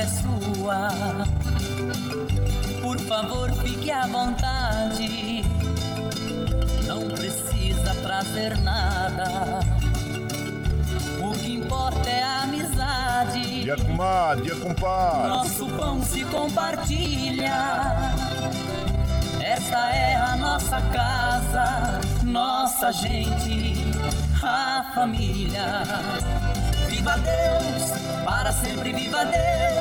casa é sua. Por favor, fique à vontade. Não precisa trazer nada. O que importa é a amizade. Dia comadre, dia compadre. Nosso pão se compartilha. Esta é a nossa casa, nossa gente, a família. Viva Deus, para sempre viva Deus,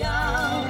dia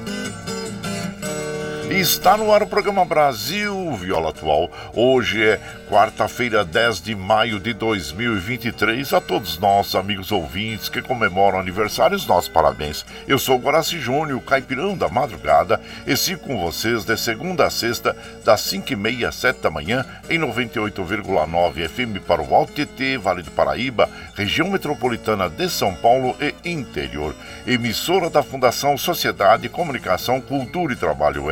Está no ar o programa Brasil Viola Atual. Hoje é quarta-feira, 10 de maio de 2023. A todos nós, amigos ouvintes que comemoram aniversários, nossos parabéns. Eu sou Guaraci Júnior, caipirão da madrugada, e sigo com vocês de segunda a sexta, das 5h30 às 7 da manhã, em 98,9 FM para o Alto TT, Vale do Paraíba, região metropolitana de São Paulo e interior. Emissora da Fundação Sociedade, Comunicação, Cultura e Trabalho.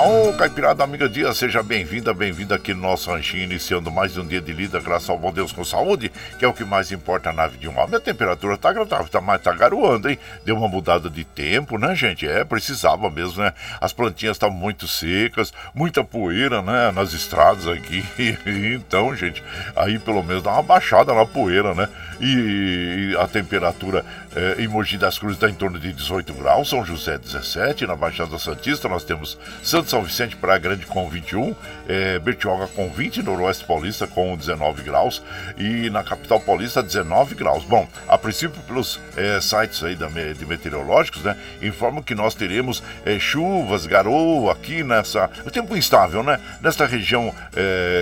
Ô, Caipirada Amiga Dia, seja bem-vinda, bem-vinda aqui no nosso ranchinho, iniciando mais um dia de lida, graças ao bom Deus com saúde, que é o que mais importa na vida de um homem. A temperatura tá agradável, tá, mas tá garoando, hein? Deu uma mudada de tempo, né, gente? É, precisava mesmo, né? As plantinhas estão muito secas, muita poeira, né, nas estradas aqui. então, gente, aí pelo menos dá uma baixada na poeira, né? E a temperatura é, em Mogi das Cruzes está em torno de 18 graus, São José 17, na Baixada Santista nós temos Santo São Vicente Praia Grande com 21, é, Bertioga com 20, Noroeste Paulista com 19 graus e na capital paulista 19 graus. Bom, a princípio pelos é, sites aí da, de meteorológicos, né, informam que nós teremos é, chuvas, garoa aqui nessa, o tempo instável, né, nesta região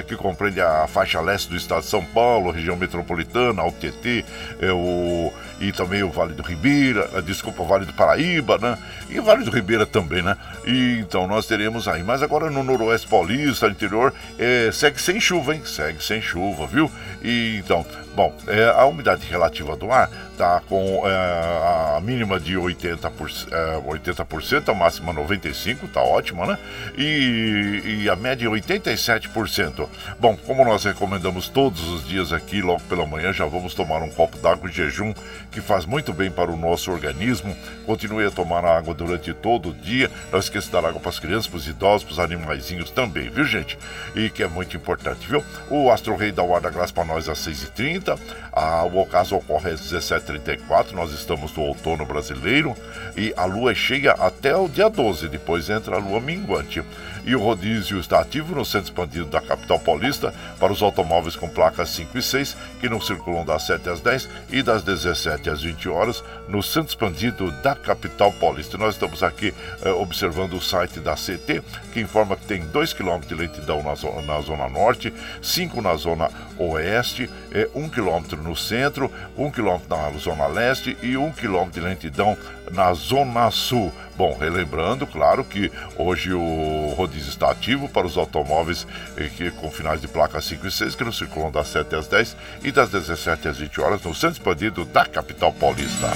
que compreende a faixa leste do estado de São Paulo, região metropolitana, o TT, o, e também o Vale do Ribeira, desculpa, o Vale do Paraíba, né, e Vale do Ribeira também, né, e então nós teremos aí. Mas agora no Noroeste Paulista, interior, é, segue sem chuva, hein? Segue sem chuva, viu? E então, bom, é, a umidade relativa do ar tá com é, a mínima de 80%, é, 80%, a máxima 95%, tá ótima, né? E, e a média 87%. Bom, como nós recomendamos todos os dias aqui, logo pela manhã, já vamos tomar um copo d'água de jejum, que faz muito bem para o nosso organismo. Continue a tomar água durante todo o dia. Não esqueça de dar água para as crianças, para os idosos, para os animaizinhos também, viu, gente? E que é muito importante, viu? O Astro Rei da graça para nós às 6h30. Ah, o ocaso ocorre às 17h34. Nós estamos no outono brasileiro. E a lua é cheia até o dia 12. Depois entra a lua minguante e o rodízio está ativo no centro expandido da capital paulista para os automóveis com placas 5 e 6 que não circulam das 7 às 10 e das 17 às 20 horas no centro expandido da capital paulista. Nós estamos aqui eh, observando o site da CT que informa que tem 2 km de lentidão na zona, na zona norte, 5 na zona oeste, eh, 1 km no centro, 1 km na zona leste e 1 km de lentidão na zona sul. Bom, relembrando, claro, que hoje o rodízio está ativo para os automóveis que, com finais de placa 5 e 6 que não circulam das 7 às 10 e das 17 às 20 horas no centro expandido da capital paulista.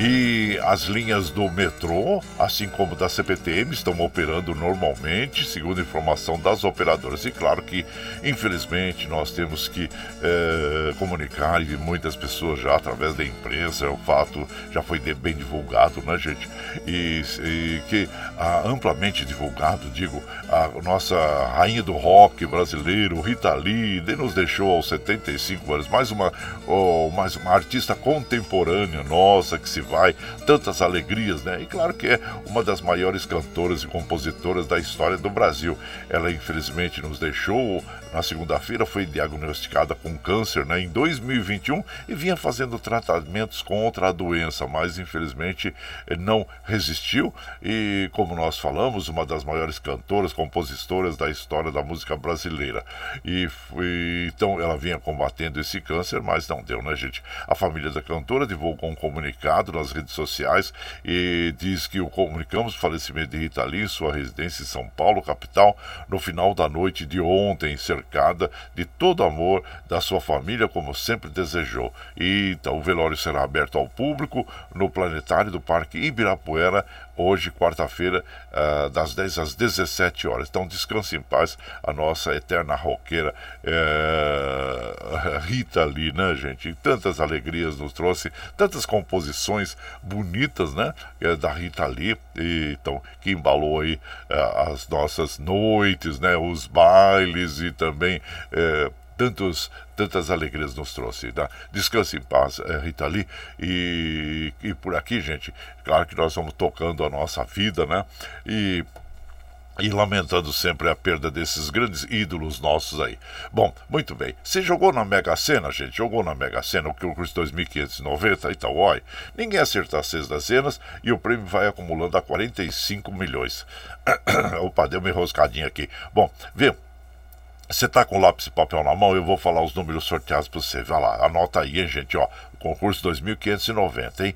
E as linhas do metrô, assim como da CPTM, estão operando normalmente, segundo informação das operadoras. E claro que, infelizmente, nós temos que é, comunicar, e muitas pessoas já através da imprensa, o fato já foi bem divulgado, né, gente? E, e que ah, amplamente divulgado, digo, a nossa rainha do rock brasileiro, Rita Lee, nos deixou aos 75 anos, mais uma, oh, mais uma artista contemporânea nossa que se vai, tantas alegrias, né? E claro que é uma das maiores cantoras e compositoras da história do Brasil. Ela infelizmente nos deixou na segunda-feira, foi diagnosticada com câncer né, em 2021 e vinha fazendo tratamentos contra a doença, mas infelizmente não resistiu. E como nós falamos, uma das maiores cantoras, compositoras da história da música brasileira. E então ela vinha combatendo esse câncer, mas não deu, né, gente? A família da cantora divulgou um comunicado nas redes sociais e diz que o comunicamos o falecimento de Rita Lee, sua residência em São Paulo, capital, no final da noite de ontem, cercada de todo amor da sua família, como sempre desejou. E então o velório será aberto ao público no planetário do Parque Ibirapuera, hoje, quarta-feira, uh, das 10 às 17 horas. Então, descanse em paz a nossa eterna roqueira uh, Rita Lee, né, gente? tantas alegrias nos trouxe, tantas composições bonitas, né, é da Rita Lee, e, então, que embalou aí uh, as nossas noites, né, os bailes e também tantos, tantas alegrias nos trouxe. Tá? Descanse em paz, é, Rita Lee. E, e por aqui, gente, claro que nós vamos tocando a nossa vida, né? E e lamentando sempre a perda desses grandes ídolos nossos aí. Bom, muito bem. Você jogou na Mega Sena, gente? Jogou na Mega Sena, o que custa 2.590 Itaúai. Ninguém acerta seis dezenas e o prêmio vai acumulando a 45 milhões. Opa, deu uma enroscadinha aqui. Bom, vê, você tá com lápis e papel na mão, eu vou falar os números sorteados para você. Vai lá, anota aí, hein, gente, ó. Concurso 2590, hein?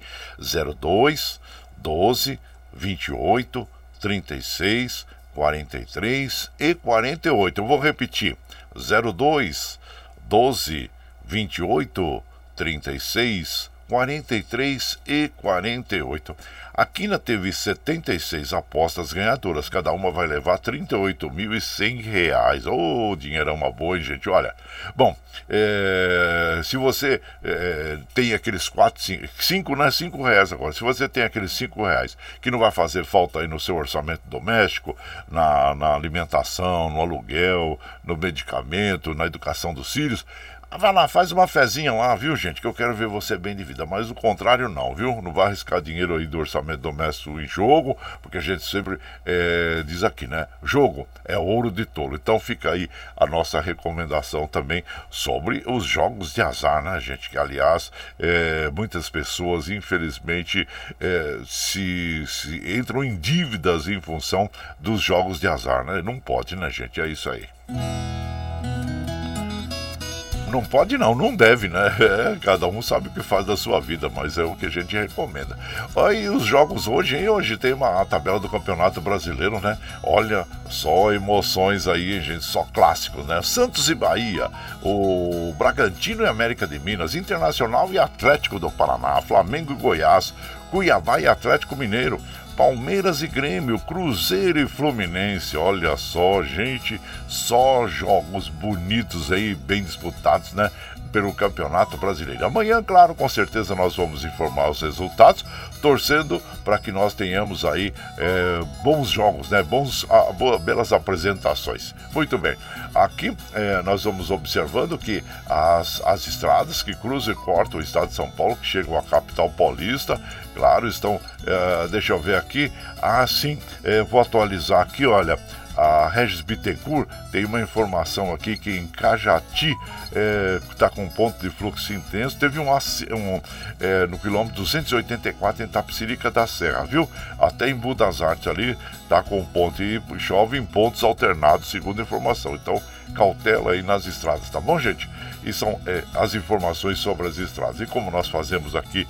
02 12 28 36 43 e 48. Eu vou repetir. 02 12 28 36 43 e 48. A Quina teve 76 apostas ganhadoras, cada uma vai levar R$ 38.100. Ô, oh, dinheirão uma boa, hein, gente? Olha, bom, é, se você é, tem aqueles 4, 5, 5, né? 5 reais agora, se você tem aqueles 5 reais que não vai fazer falta aí no seu orçamento doméstico, na, na alimentação, no aluguel, no medicamento, na educação dos filhos, vai lá, faz uma fezinha lá, viu, gente? Que eu quero ver você bem de vida. Mas o contrário, não, viu? Não vai arriscar dinheiro aí do orçamento doméstico em jogo, porque a gente sempre é, diz aqui, né? Jogo é ouro de tolo. Então fica aí a nossa recomendação também sobre os jogos de azar, né, gente? Que, aliás, é, muitas pessoas, infelizmente, é, se, se entram em dívidas em função dos jogos de azar, né? Não pode, né, gente? É isso aí. Não pode não, não deve, né? É, cada um sabe o que faz da sua vida, mas é o que a gente recomenda. Aí os jogos hoje, hein? Hoje tem uma tabela do Campeonato Brasileiro, né? Olha só emoções aí, gente, só clássicos, né? Santos e Bahia, o Bragantino e América de Minas, Internacional e Atlético do Paraná, Flamengo e Goiás, Cuiabá e Atlético Mineiro, Palmeiras e Grêmio, Cruzeiro e Fluminense. Olha só, gente, só jogos bonitos aí, bem disputados, né? Pelo Campeonato Brasileiro. Amanhã, claro, com certeza nós vamos informar os resultados, torcendo para que nós tenhamos aí é, bons jogos, né? Bons, a, boa, belas apresentações. Muito bem. Aqui é, nós vamos observando que as, as estradas que cruzam e cortam o estado de São Paulo, que chegam à capital paulista, claro, estão. É, deixa eu ver aqui. Ah, sim, é, vou atualizar aqui, olha. A Regis Bittencourt tem uma informação aqui que em Cajati está é, com ponto de fluxo intenso. Teve um, um é, no quilômetro 284 em Tapsirica da Serra, viu? Até em Budas Artes ali está com ponto e chove em pontos alternados, segundo informação. Então, cautela aí nas estradas, tá bom, gente? E são é, as informações sobre as estradas. E como nós fazemos aqui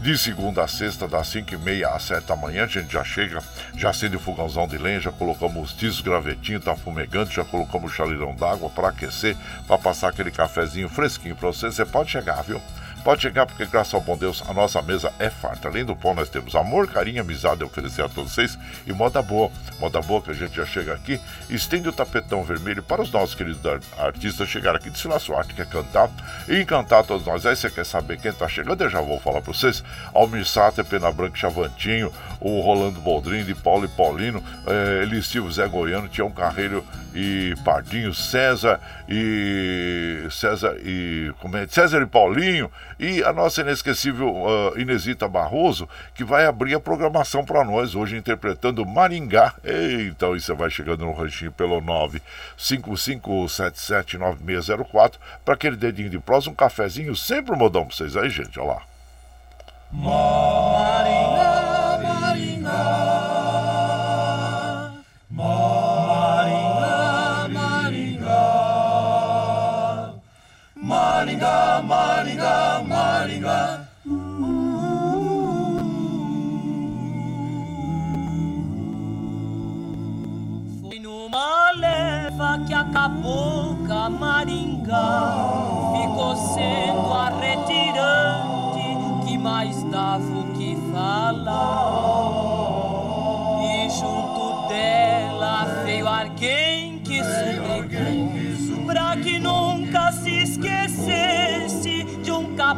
de segunda a sexta, das 5 e meia às 7 da manhã, a gente já chega, já acende o fogãozão de lenha, já colocamos os tisos gravetinho, tá fumegante, já colocamos o chaleirão d'água para aquecer, para passar aquele cafezinho fresquinho para você. Você pode chegar, viu? Pode chegar, porque graças ao bom Deus, a nossa mesa é farta. Além do pão, nós temos amor, carinho, amizade a oferecer a todos vocês e moda boa. Moda boa que a gente já chega aqui, estende o tapetão vermelho para os nossos queridos artistas chegarem aqui, desfilar sua arte, quer cantar e encantar todos nós. Aí você quer saber quem está chegando? Eu já vou falar para vocês. Almir Sater, Pena Branca Chavantinho, o Rolando Boldrin, de Paulo e Paulino, eh, Elistilvo Zé Goiano, Tião Carreiro e Pardinho, César e. César e. Como é? César e Paulinho e a nossa inesquecível uh, Inesita Barroso, que vai abrir a programação para nós hoje interpretando Maringá. E, então, isso vai chegando no ranchinho pelo 955779604 para aquele dedinho de prosa, um cafezinho, sempre modão para vocês aí, gente. Olha lá. Maringá, Maringá, Maringá. Foi numa leva que acabou com Maringá. Ficou sendo a retirante que mais dava o que falar. E junto dela veio alguém que suplicou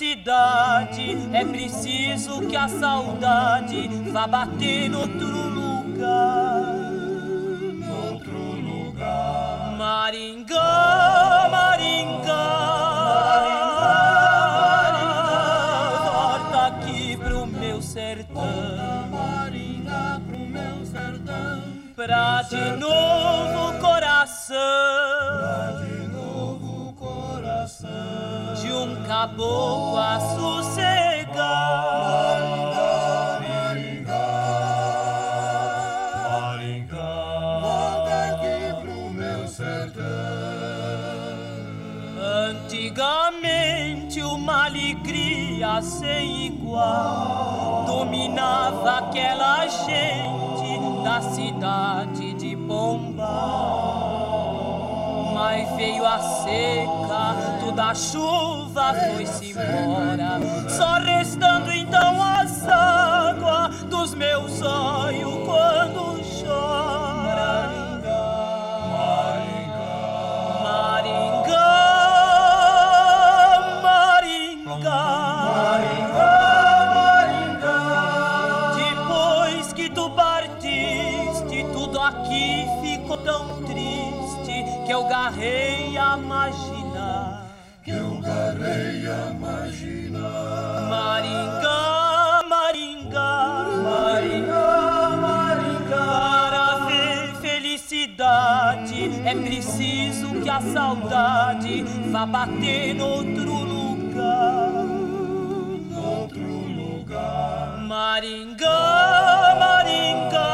felicidade é preciso que a saudade vá bater no outro lugar. Outro lugar. Maringá, Maringá. pra de novo coração, caboclo a sossegar. Maringá, Maringá, volta aqui pro meu sertão. Antigamente uma alegria sem igual dominava aquela gente da cidade de Pombal. Mas veio a seca, toda a chuva foi-se embora, só restando então as águas dos meus olhos quando chora. A saudade vá bater noutro lugar. Noutro lugar. Maringá, Maringá.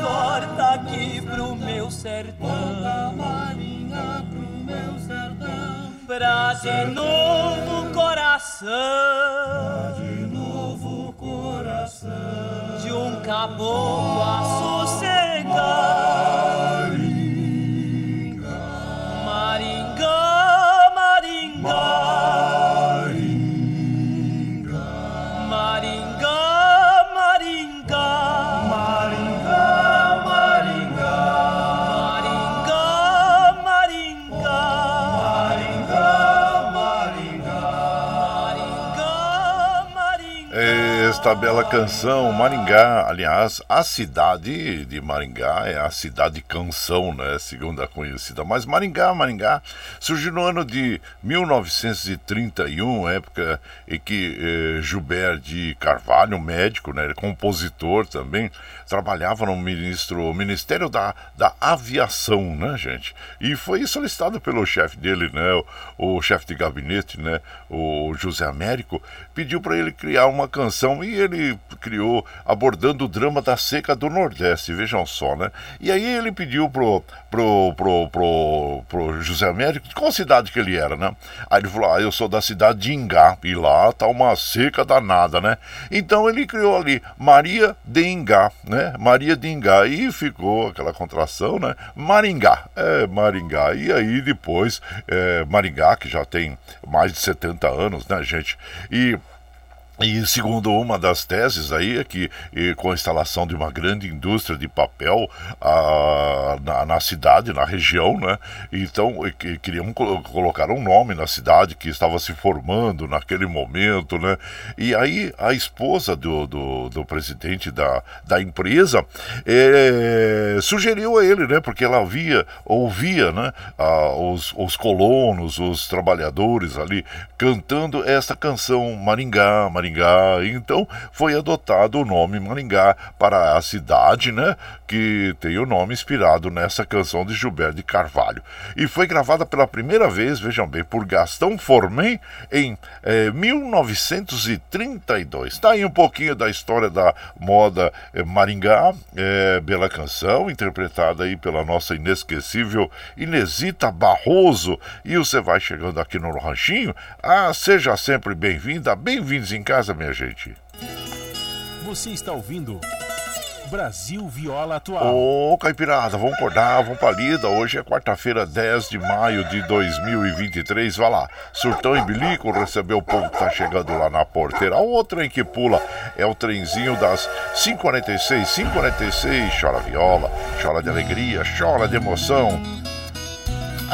Volta aqui pro meu sertão. Marinha pro meu sertão. Pra de novo coração. De novo coração. De um caboclo Esta bela canção, Maringá, aliás, a cidade de Maringá é a cidade canção, né, segundo a conhecida. Mas Maringá, Maringá, surgiu no ano de 1931, época em que eh, Gilberto de Carvalho, médico, né, compositor também, trabalhava no ministro, Ministério da, da Aviação, né, gente? E foi solicitado pelo chefe dele, né, o, o chefe de gabinete, né, o José Américo, pediu para ele criar uma canção. E ele criou abordando o drama da seca do Nordeste, vejam só, né? E aí ele pediu pro, pro, pro, pro, pro José Américo qual cidade que ele era, né? Aí ele falou: Ah, eu sou da cidade de Ingá, e lá tá uma seca danada, né? Então ele criou ali Maria de Ingá, né? Maria de Ingá, e ficou aquela contração, né? Maringá, é Maringá. E aí depois, é, Maringá, que já tem mais de 70 anos, né, gente? E e segundo uma das teses aí é que com a instalação de uma grande indústria de papel ah, na, na cidade, na região, né? Então que, queriam colo- colocar um nome na cidade que estava se formando naquele momento, né? E aí a esposa do, do, do presidente da, da empresa eh, sugeriu a ele, né? Porque ela via, ouvia, né? ah, os, os colonos, os trabalhadores ali cantando essa canção Maringá, Maringá. Então foi adotado o nome Maringá para a cidade, né? Que tem o nome inspirado nessa canção de Gilberto de Carvalho. E foi gravada pela primeira vez, vejam bem, por Gastão Formen em eh, 1932. Tá aí um pouquinho da história da moda eh, Maringá, eh, bela canção, interpretada aí pela nossa inesquecível Inesita Barroso. E você vai chegando aqui no Ranchinho. Ah, seja sempre bem-vinda, bem-vindos em casa, minha gente. Você está ouvindo Brasil Viola Atual. Ô, Caipirada, vamos acordar, vamos pra lida. Hoje é quarta-feira, 10 de maio de 2023. Vai lá, surtão e bilico, recebeu o povo que tá chegando lá na porteira. O trem que pula é o trenzinho das 5h46, 5h46. Chora viola, chora de alegria, chora de emoção.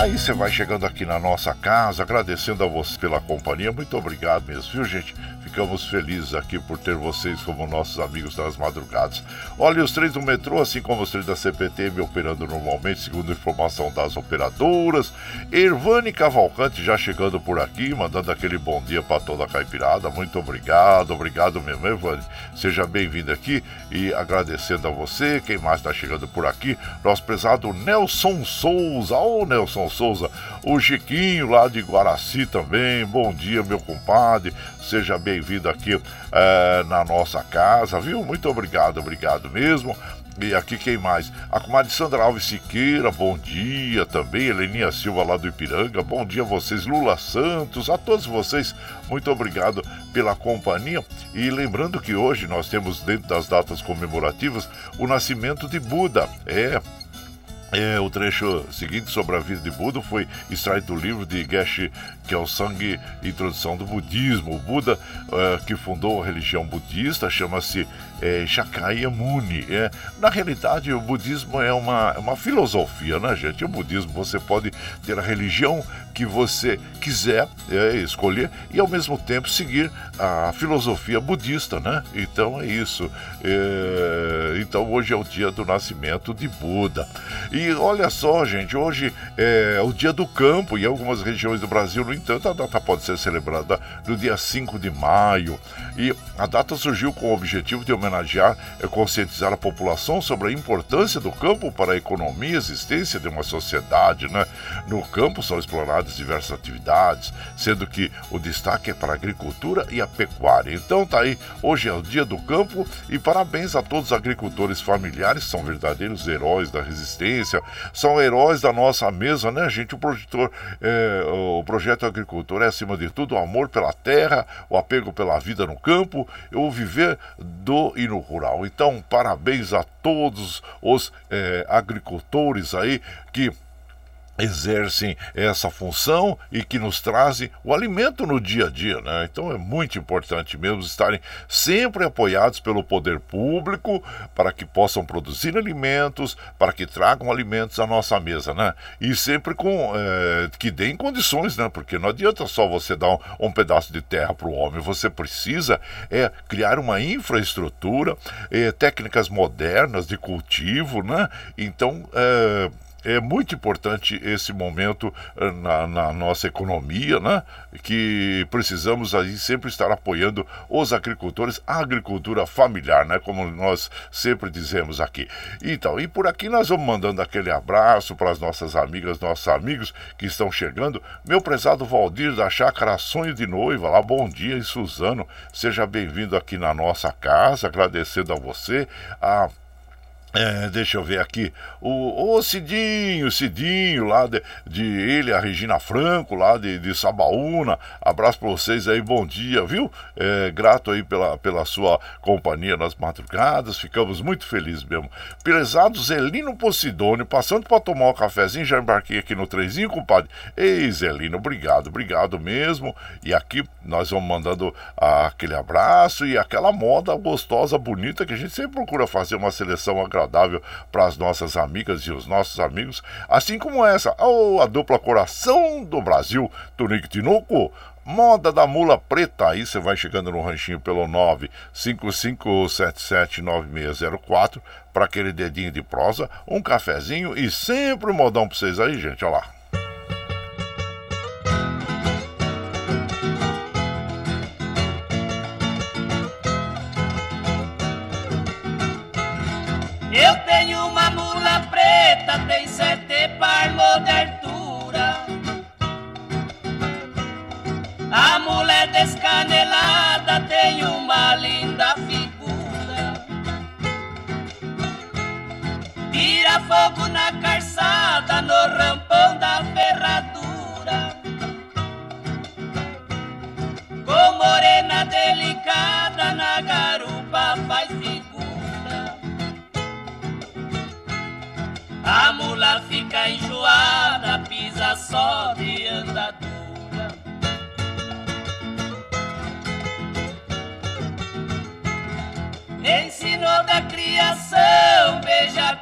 Aí você vai chegando aqui na nossa casa, agradecendo a você pela companhia. Muito obrigado mesmo, viu, gente? Ficamos felizes aqui por ter vocês como nossos amigos das madrugadas. Olha, os trens do metrô, assim como os trens da CPTM operando normalmente, segundo informação das operadoras. Ervane Cavalcante já chegando por aqui, mandando aquele bom dia para toda a caipirada. Muito obrigado, obrigado mesmo, Ervane. Seja bem-vindo aqui e agradecendo a você. Quem mais está chegando por aqui? Nosso prezado Nelson Souza. Ô, Nelson Souza, o Chiquinho lá de Guaraci também. Bom dia, meu compadre. Seja bem-vindo aqui eh, na nossa casa, viu? Muito obrigado, obrigado mesmo. E aqui quem mais? A comadre Sandra Alves Siqueira, bom dia também. Heleninha Silva lá do Ipiranga, bom dia a vocês. Lula Santos, a todos vocês, muito obrigado pela companhia. E lembrando que hoje nós temos, dentro das datas comemorativas, o nascimento de Buda. É, É, o trecho seguinte sobre a vida de Buda foi extraído do livro de Geshe Kelsang, Introdução do Budismo. O Buda, uh, que fundou a religião budista, chama-se é, Shakyamuni. É, na realidade, o budismo é uma, uma filosofia, né, gente? O budismo você pode ter a religião que você quiser é, escolher e ao mesmo tempo seguir a filosofia budista, né? Então é isso. É, então hoje é o dia do nascimento de Buda. E olha só, gente, hoje é o dia do campo e em algumas regiões do Brasil, no entanto, a data pode ser celebrada no dia 5 de maio. E a data surgiu com o objetivo de homenagear e conscientizar a população sobre a importância do campo para a economia e existência de uma sociedade, né? No campo são diversas atividades, sendo que o destaque é para a agricultura e a pecuária. Então tá aí, hoje é o dia do campo e parabéns a todos os agricultores familiares, são verdadeiros heróis da resistência, são heróis da nossa mesa, né, gente? O projetor, é, o projeto agricultor é acima de tudo o amor pela terra, o apego pela vida no campo, o viver do e no rural. Então, parabéns a todos os é, agricultores aí que exercem essa função e que nos trazem o alimento no dia a dia, né? Então é muito importante mesmo estarem sempre apoiados pelo poder público para que possam produzir alimentos, para que tragam alimentos à nossa mesa, né? E sempre com é, que deem condições, né? Porque não adianta só você dar um, um pedaço de terra para o homem, você precisa é criar uma infraestrutura, é, técnicas modernas de cultivo, né? Então é, é muito importante esse momento eh, na, na, nossa economia, né? Que precisamos aí sempre estar apoiando os agricultores, a agricultura familiar, né? Como nós sempre dizemos aqui. Então, e por aqui nós vamos mandando aquele abraço para as nossas amigas, nossos amigos que estão chegando. Meu prezado Valdir da Chácara Sonho de Noiva, lá, bom dia, e Suzano, seja bem-vindo aqui na nossa casa, agradecendo a você, a é, deixa eu ver aqui. O, o Cidinho, Cidinho, lá de, de ele, a Regina Franco, lá de, de Sabaúna. Abraço para vocês aí, bom dia, viu? É, grato aí pela, pela sua companhia nas madrugadas. Ficamos muito felizes mesmo. Prezado Zelino Posidônio, passando para tomar um cafezinho, já embarquei aqui no trenzinho, compadre. Ei, Zelino, obrigado, obrigado mesmo. E aqui nós vamos mandando aquele abraço e aquela moda gostosa, bonita, que a gente sempre procura fazer uma seleção agradável agradável para as nossas amigas e os nossos amigos, assim como essa, oh, a dupla Coração do Brasil, Tonico Tinoco, Moda da Mula Preta, aí você vai chegando no ranchinho pelo 955779604 para aquele dedinho de prosa, um cafezinho e sempre um modão para vocês aí, gente, olha lá. 77 parlou de altura. A mulher descanelada tem uma linda figura. Tira fogo na calçada, no rampão da ferradura. Com morena delicada na garupa faz A mula fica enjoada, pisa só de andadura. Ensinou da criação, veja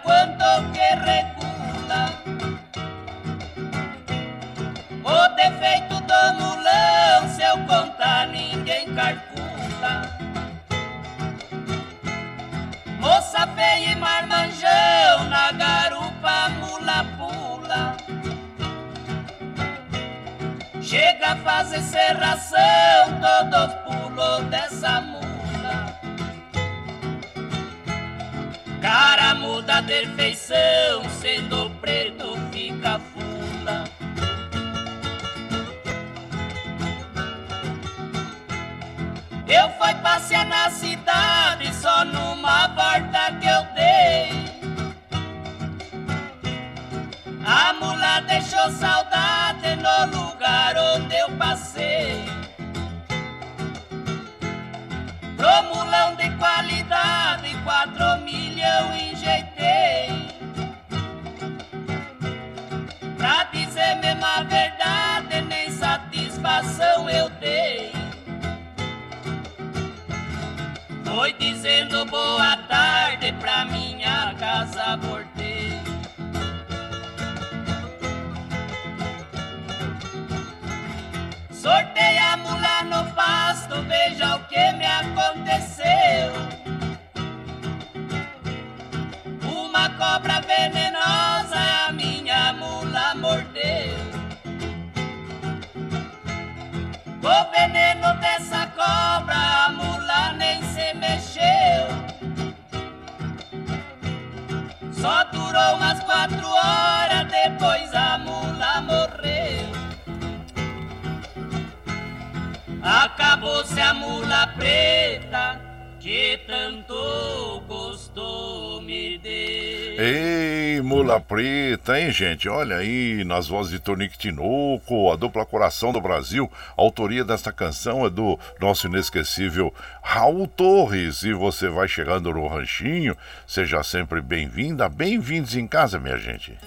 gente? Olha aí, nas vozes de Tonique Tinoco, a dupla Coração do Brasil. A autoria desta canção é do nosso inesquecível Raul Torres. E você vai chegando no ranchinho, seja sempre bem-vinda, bem-vindos em casa, minha gente.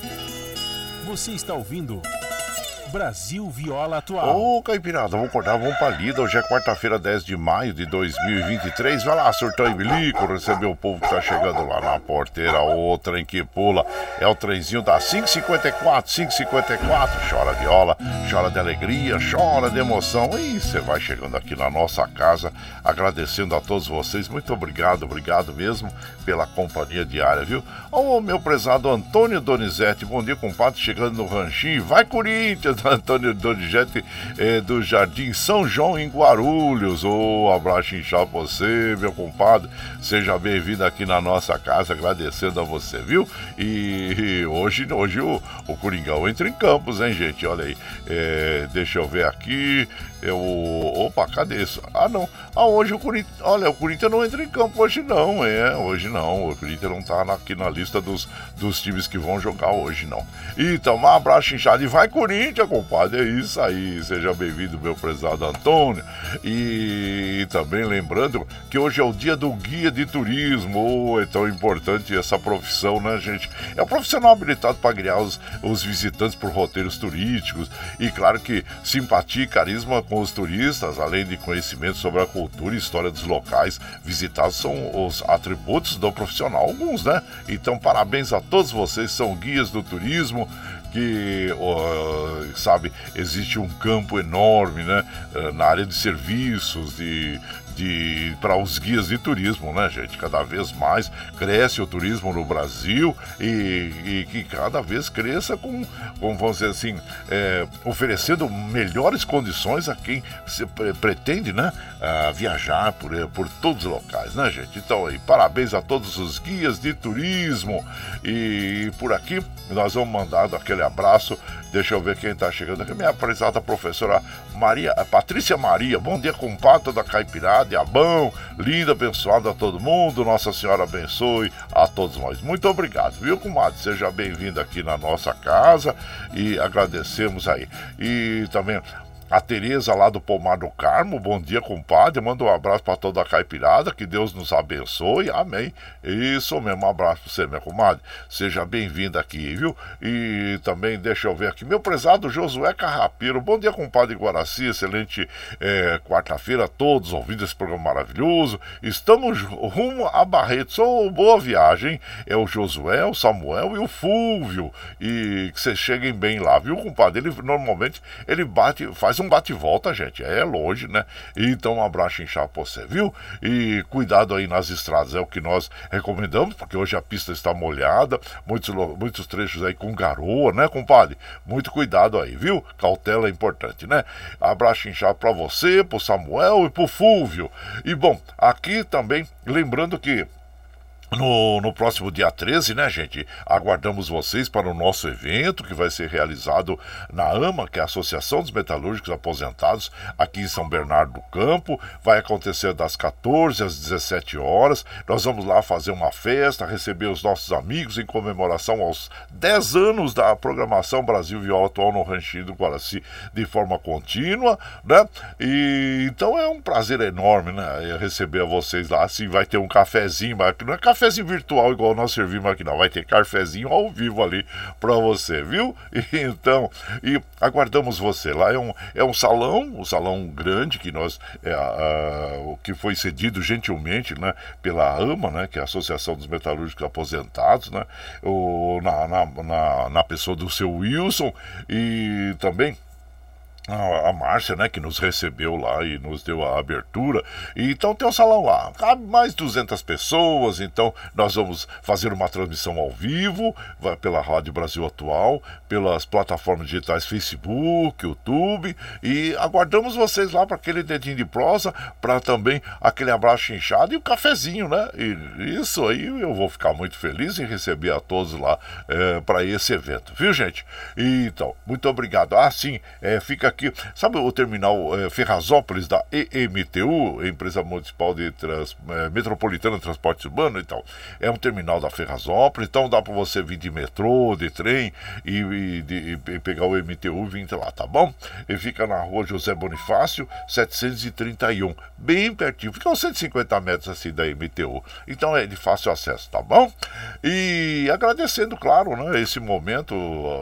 Você está ouvindo Brasil Viola Atual. Ô, Caipirada, vamos acordar, vamos pra lida. Hoje é quarta-feira, 10 de maio de 2023. Vai lá, surtão e bilico, receber o povo que tá chegando lá na porteira. O trem que pula é o trenzinho da 554, 554. Chora viola, chora de alegria, chora de emoção. E você vai chegando aqui na nossa casa, agradecendo a todos vocês. Muito obrigado, obrigado mesmo pela companhia diária, viu? Ô, meu prezado Antônio Donizete, bom dia, compadre, chegando no ranchinho. Vai, Corinthians! Antônio Donizete é, do Jardim São João em Guarulhos. Ô, oh, abraço inchado pra você, meu compadre. Seja bem-vindo aqui na nossa casa, agradecendo a você, viu? E, hoje, hoje o, o Coringão entra em campos, hein, gente? Olha aí. É, deixa eu ver aqui. Eu. Opa, cadê isso? Ah, não. Ah, hoje o Corinthians. Olha, o Corinthians não entra em campo hoje, não. É, hoje não. O Corinthians não tá aqui na lista dos, dos times que vão jogar hoje, não. Então, um abraço inchado. E vai, Corinthians, compadre. É isso aí. Seja bem-vindo, meu prezado Antônio. E também lembrando que hoje é o dia do guia de turismo. Oh, é tão importante essa profissão, né, gente? É um profissional habilitado para guiar os, os visitantes por roteiros turísticos. E claro que simpatia e carisma com os turistas, além de conhecimento sobre a cultura e história dos locais visitados, são os atributos do profissional, alguns, né? Então, parabéns a todos vocês, são guias do turismo que, sabe, existe um campo enorme, né, na área de serviços, de, de para os guias de turismo, né, gente? Cada vez mais cresce o turismo no Brasil e, e que cada vez cresça com, com vamos dizer assim, é, oferecendo melhores condições a quem se pretende, né, viajar por, por todos os locais, né, gente? Então, aí, parabéns a todos os guias de turismo e por aqui nós vamos mandar aquele abraço. Deixa eu ver quem está chegando aqui. Minha prezada professora Maria, Patrícia Maria. Bom dia, compadre da Caipirada, Abão. Linda, abençoada a todo mundo. Nossa Senhora abençoe a todos nós. Muito obrigado, viu, comadre? Seja bem-vindo aqui na nossa casa e agradecemos aí. E também a Tereza lá do Pomar do Carmo, bom dia, compadre. Manda um abraço para toda a caipirada, que Deus nos abençoe. Amém. Isso mesmo, um abraço para você, minha comadre. Seja bem-vinda aqui, viu? E também, deixa eu ver aqui, meu prezado Josué Carrapeiro. Bom dia, compadre Guaraci. Excelente é, quarta-feira a todos ouvindo esse programa maravilhoso. Estamos rumo a Barreto. Sou boa viagem. É o Josué, o Samuel e o Fúvio. E que vocês cheguem bem lá, viu, compadre? Ele normalmente ele bate, faz um bate-volta, gente. É longe, né? Então, um abraço inchado pra você, viu? E cuidado aí nas estradas, é o que nós recomendamos, porque hoje a pista está molhada, muitos, muitos trechos aí com garoa, né, compadre? Muito cuidado aí, viu? Cautela é importante, né? Abraço inchado pra você, pro Samuel e pro Fúvio. E bom, aqui também, lembrando que no, no, próximo dia 13, né, gente? Aguardamos vocês para o nosso evento que vai ser realizado na AMA, que é a Associação dos Metalúrgicos Aposentados, aqui em São Bernardo do Campo. Vai acontecer das 14 às 17 horas. Nós vamos lá fazer uma festa, receber os nossos amigos em comemoração aos 10 anos da programação Brasil Viola Atual no Ranchinho do Guaraci de forma contínua, né? E então é um prazer enorme, né? Receber vocês lá. Assim, vai ter um cafezinho, mas não é café cafezinho virtual igual nós servimos aqui, não. Vai ter cafezinho ao vivo ali para você, viu? Então, e aguardamos você lá. É um, é um salão, um salão grande que nós, é, a, que foi cedido gentilmente, né, pela AMA, né, que é a Associação dos Metalúrgicos Aposentados, né, o, na, na, na, na pessoa do seu Wilson e também a Márcia, né, que nos recebeu lá e nos deu a abertura. E, então tem um salão lá, cabe mais 200 pessoas, então nós vamos fazer uma transmissão ao vivo pela Rádio Brasil Atual, pelas plataformas digitais Facebook, YouTube e aguardamos vocês lá para aquele dedinho de prosa, para também aquele abraço inchado e o cafezinho, né? E isso aí eu vou ficar muito feliz em receber a todos lá é, para esse evento, viu gente? E, então, muito obrigado. Ah, sim, é, fica aqui. Sabe o terminal é, Ferrazópolis da EMTU, Empresa Municipal de Trans, é, Metropolitana de Transporte Urbano? Então, é um terminal da Ferrazópolis, então dá para você vir de metrô, de trem e, e, de, e pegar o MTU e vir lá, tá bom? Ele fica na rua José Bonifácio, 731, bem pertinho, fica uns 150 metros assim da MTU. Então é de fácil acesso, tá bom? E agradecendo, claro, né, esse momento,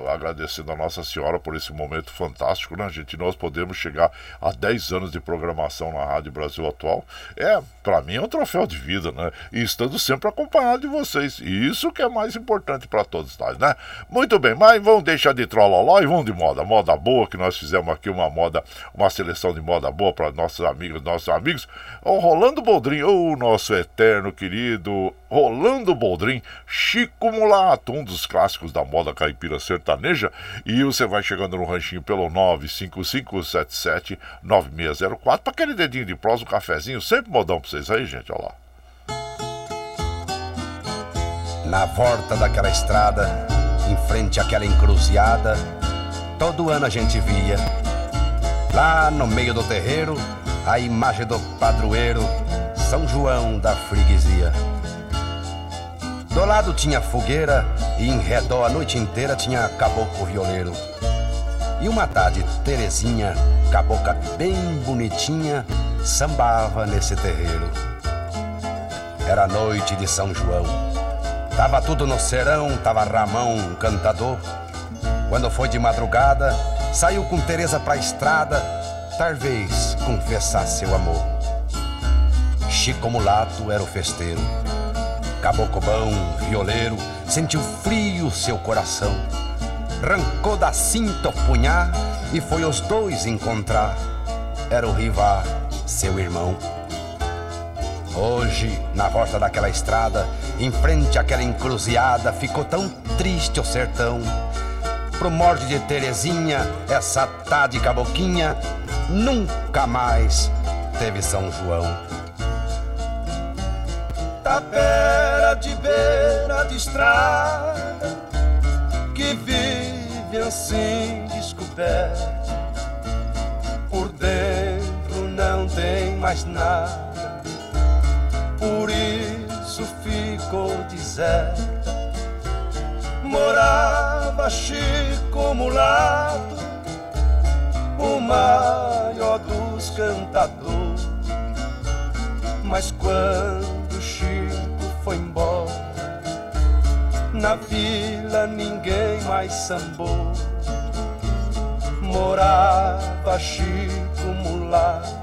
agradecendo a Nossa Senhora por esse momento fantástico, né, gente? Nós podemos chegar a 10 anos de programação na Rádio Brasil Atual. É, para mim é um troféu de vida, né? E estando sempre acompanhado de vocês. E isso que é mais importante para todos nós, né? Muito bem, mas vamos deixar de trolloló e vamos de moda. Moda boa, que nós fizemos aqui uma moda, uma seleção de moda boa para nossos amigos, nossos amigos. O Rolando Boldrin, o nosso eterno querido Rolando Boldrin, Chico Mulato, um dos clássicos da moda caipira sertaneja. E você vai chegando no ranchinho pelo 955779604 para aquele dedinho de prosa, um cafezinho, sempre modão para vocês aí, gente, olha lá. Na volta daquela estrada, em frente àquela encruzilhada, todo ano a gente via, lá no meio do terreiro, a imagem do padroeiro, São João da freguesia. Do lado tinha fogueira e em redor a noite inteira tinha caboclo violeiro. E uma tarde, Terezinha, cabocla bem bonitinha, sambava nesse terreiro. Era noite de São João. Tava tudo no serão, tava Ramão, cantador. Quando foi de madrugada, saiu com Teresa pra estrada, talvez confessar seu amor. Chico Mulato era o festeiro Cabocobão, violeiro, sentiu frio seu coração. Rancou da cinta o punhar e foi os dois encontrar. Era o Rivar, seu irmão. Hoje, na volta daquela estrada, em frente àquela encruzilhada, ficou tão triste o sertão. Pro morte de Terezinha, essa tá de caboquinha, nunca mais teve São João tapera de beira de estrada vive assim descoberto. Por dentro não tem mais nada, por isso ficou deserta. Morava Chico Mulato, o maior dos cantadores, mas quando Na vila ninguém mais sambou. Morava Chico Mulato,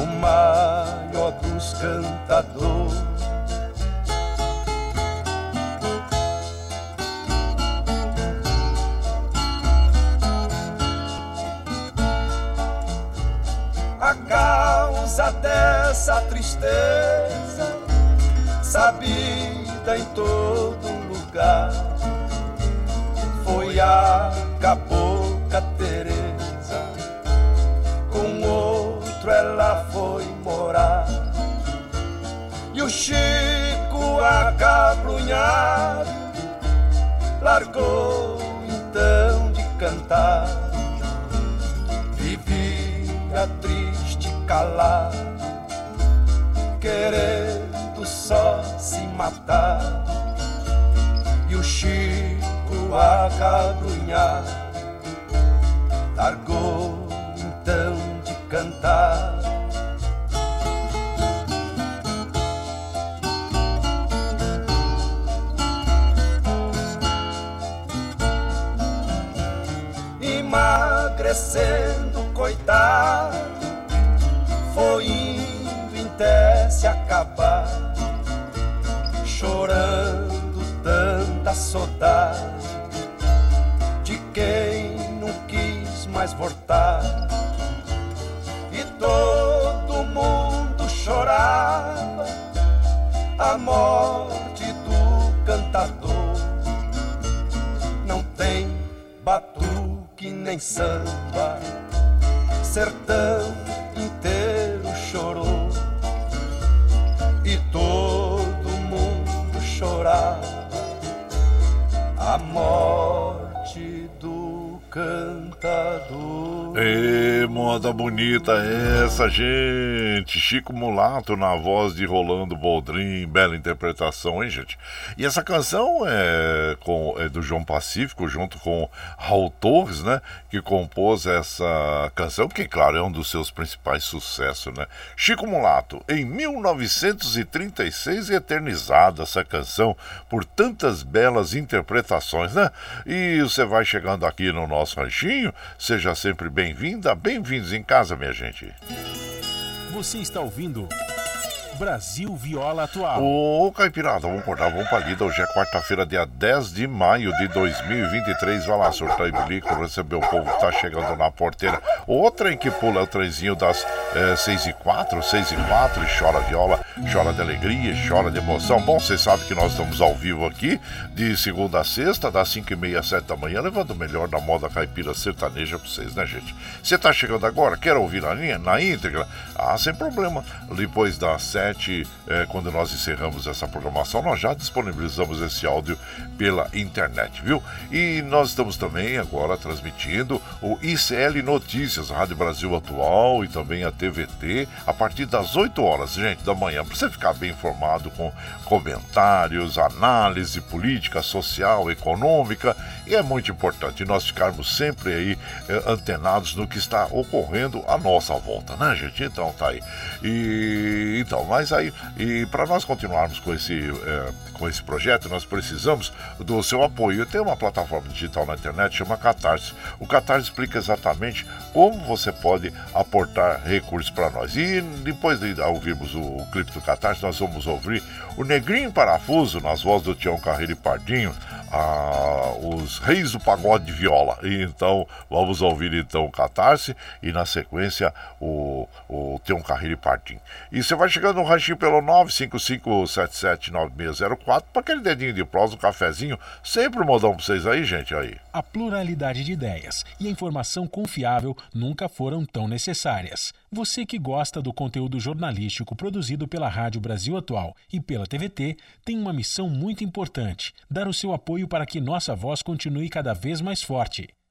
o maior dos cantadores. A causa dessa tristeza em todo lugar. Foi a cabocla Teresa, com outro ela foi morar. E o Chico acabrunhado largou então de cantar. Vivia triste, calado, querer só se matar. E o Chico acabrunhar largou então de cantar. Emagrecendo coitado foi indo em se acabar chorando tanta saudade de quem não quis mais voltar. E todo mundo chorava a morte do cantador. Não tem batuque nem samba, sertão morte do cantador. Ê, moda bonita essa, gente! Chico Mulato na voz de Rolando Boldrin, bela interpretação, hein, gente? E essa canção é, com, é do João Pacífico, junto com Raul Torres, né? Que compôs essa canção, que, claro, é um dos seus principais sucessos, né? Chico Mulato, em 1936, eternizada essa canção por tantas belas interpretações, né? E você vai chegando aqui no nosso ranchinho, seja sempre bem bem-vinda, bem-vindos em casa, minha gente. Você está ouvindo Brasil Viola Atual. Ô, Caipirada, vamos acordar, vamos pra lida. Hoje é quarta-feira, dia 10 de maio de 2023. Vai lá, surtar e bilico, receber o povo que tá chegando na porteira. O trem que pula é o trenzinho das é, 6 e 4, 6 e 4, e chora viola, chora de alegria, chora de emoção. Bom, vocês sabem que nós estamos ao vivo aqui, de segunda a sexta, das 5 e meia às 7 da manhã, levando o melhor da moda caipira sertaneja pra vocês, né, gente? Você tá chegando agora, quer ouvir na, na íntegra? Ah, sem problema. Depois das 7 é, quando nós encerramos essa programação, nós já disponibilizamos esse áudio pela internet, viu? E nós estamos também agora transmitindo o ICL Notícias, Rádio Brasil Atual e também a TVT, a partir das 8 horas, gente, da manhã, para você ficar bem informado com comentários, análise política, social, econômica, e é muito importante nós ficarmos sempre aí eh, antenados no que está ocorrendo à nossa volta, né, gente? Então tá aí. E então, mas aí, e para nós continuarmos com esse, eh, com esse projeto, nós precisamos do seu apoio. Tem uma plataforma digital na internet chama Catarse. O Catarse explica exatamente como você pode aportar recursos para nós. E depois de ouvirmos o, o clipe do Catarse, nós vamos ouvir o Negrinho Parafuso nas vozes do Tião Carreiro e Pardinho, ah, os Reis do Pagode de Viola. E então vamos ouvir então o Catarse e na sequência o, o Tião Carreiro e Pardinho. E você vai chegando no ranchinho pelo 955779604 para aquele dedinho de prosa, um cafezinho, sempre um modão para vocês aí, gente, aí. A pluralidade de ideias e a informação confiável nunca foram tão necessárias. Você que gosta do conteúdo jornalístico produzido pela Rádio Brasil Atual e pela TVT tem uma missão muito importante: dar o seu apoio para que nossa voz continue cada vez mais forte.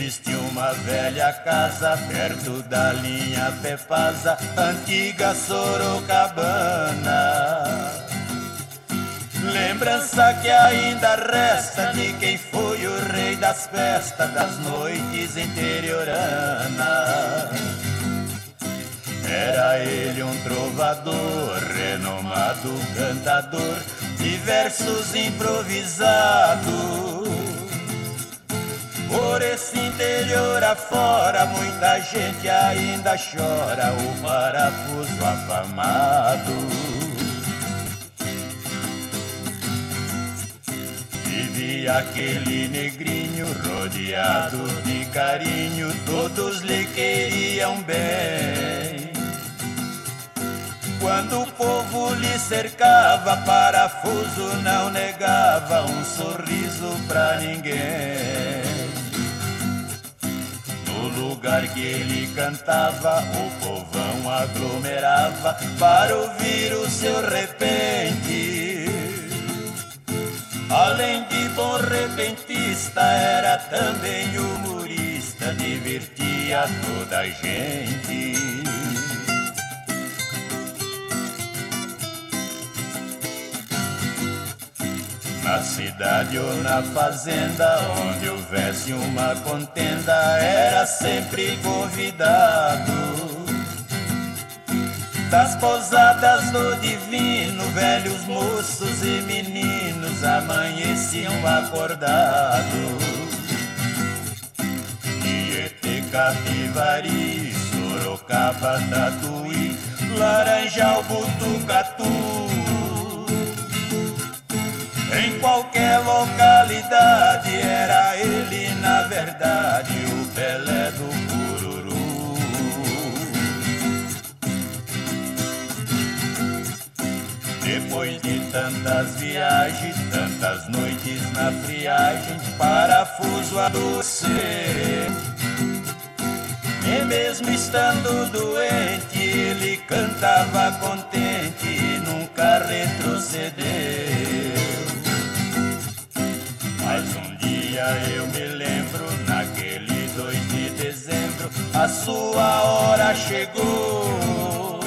Existe uma velha casa perto da linha Pepasa, antiga Sorocabana. Lembrança que ainda resta de quem foi o rei das festas das noites interioranas. Era ele um trovador, renomado cantador de versos improvisados. Por esse interior afora, muita gente ainda chora o parafuso afamado. Vivia aquele negrinho rodeado de carinho, todos lhe queriam bem. Quando o povo lhe cercava, parafuso não negava um sorriso pra ninguém. No lugar que ele cantava, o povão aglomerava para ouvir o seu repente. Além de bom repentista, era também humorista divertia toda a gente. Na cidade ou na fazenda, onde houvesse uma contenda, era sempre convidado das pousadas do divino, velhos moços e meninos amanheciam acordados. Tietê, Capivari, Sorocaba, Tatuí, Laranjal, Butucatu. Em qualquer localidade era ele, na verdade, o Pelé do Depois de tantas viagens, tantas noites na friagem, parafuso a doce. E mesmo estando doente, ele cantava contente e nunca retrocedeu. Mas um dia eu me lembro, naquele 2 de dezembro, a sua hora chegou.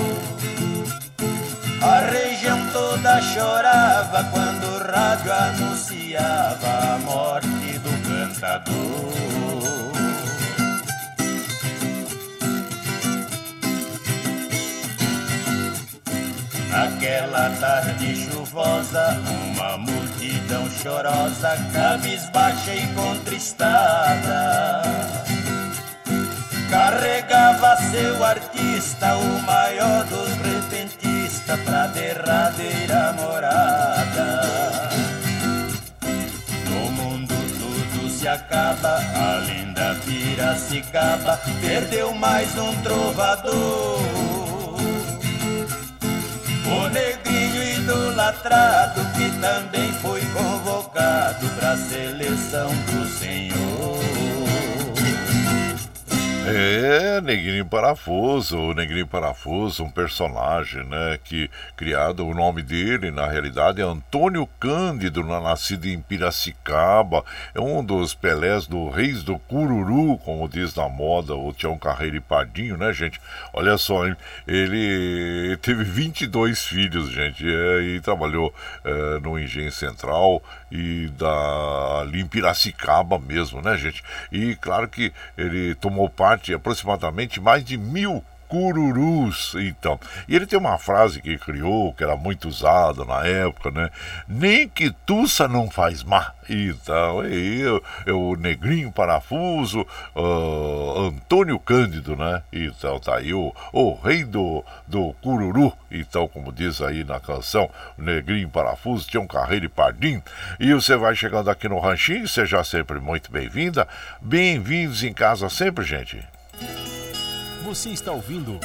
A região toda chorava quando o rádio anunciava a morte do cantador. Naquela tarde chuvosa, uma multidão chorosa, cabisbaixa e contristada, carregava seu artista, o maior dos repentistas pra derradeira morada. No mundo tudo se acaba, a linda Piracicaba perdeu mais um trovador. Idolatrado que também foi convocado pra seleção do Senhor. É, Negrinho Parafuso, o Negrinho Parafuso, um personagem, né, que criado, o nome dele, na realidade, é Antônio Cândido, nascido em Piracicaba, é um dos Pelés do Reis do Cururu, como diz na moda, o Tião Carreiro e Pardinho, né, gente? Olha só, ele teve 22 filhos, gente, é, e trabalhou é, no Engenho Central, e da, ali em Piracicaba mesmo, né, gente? E claro que ele tomou parte aproximadamente mais de mil cururus, então. E ele tem uma frase que criou, que era muito usada na época, né? Nem que tussa não faz má. Então, e eu, eu Negrinho Parafuso, uh, Antônio Cândido, né? Então, tá aí o, o rei do, do cururu, então, como diz aí na canção, Negrinho Parafuso, tinha um carreiro e pardim. E você vai chegando aqui no Ranchinho, seja sempre muito bem-vinda. Bem-vindos em casa sempre, gente. Você está ouvindo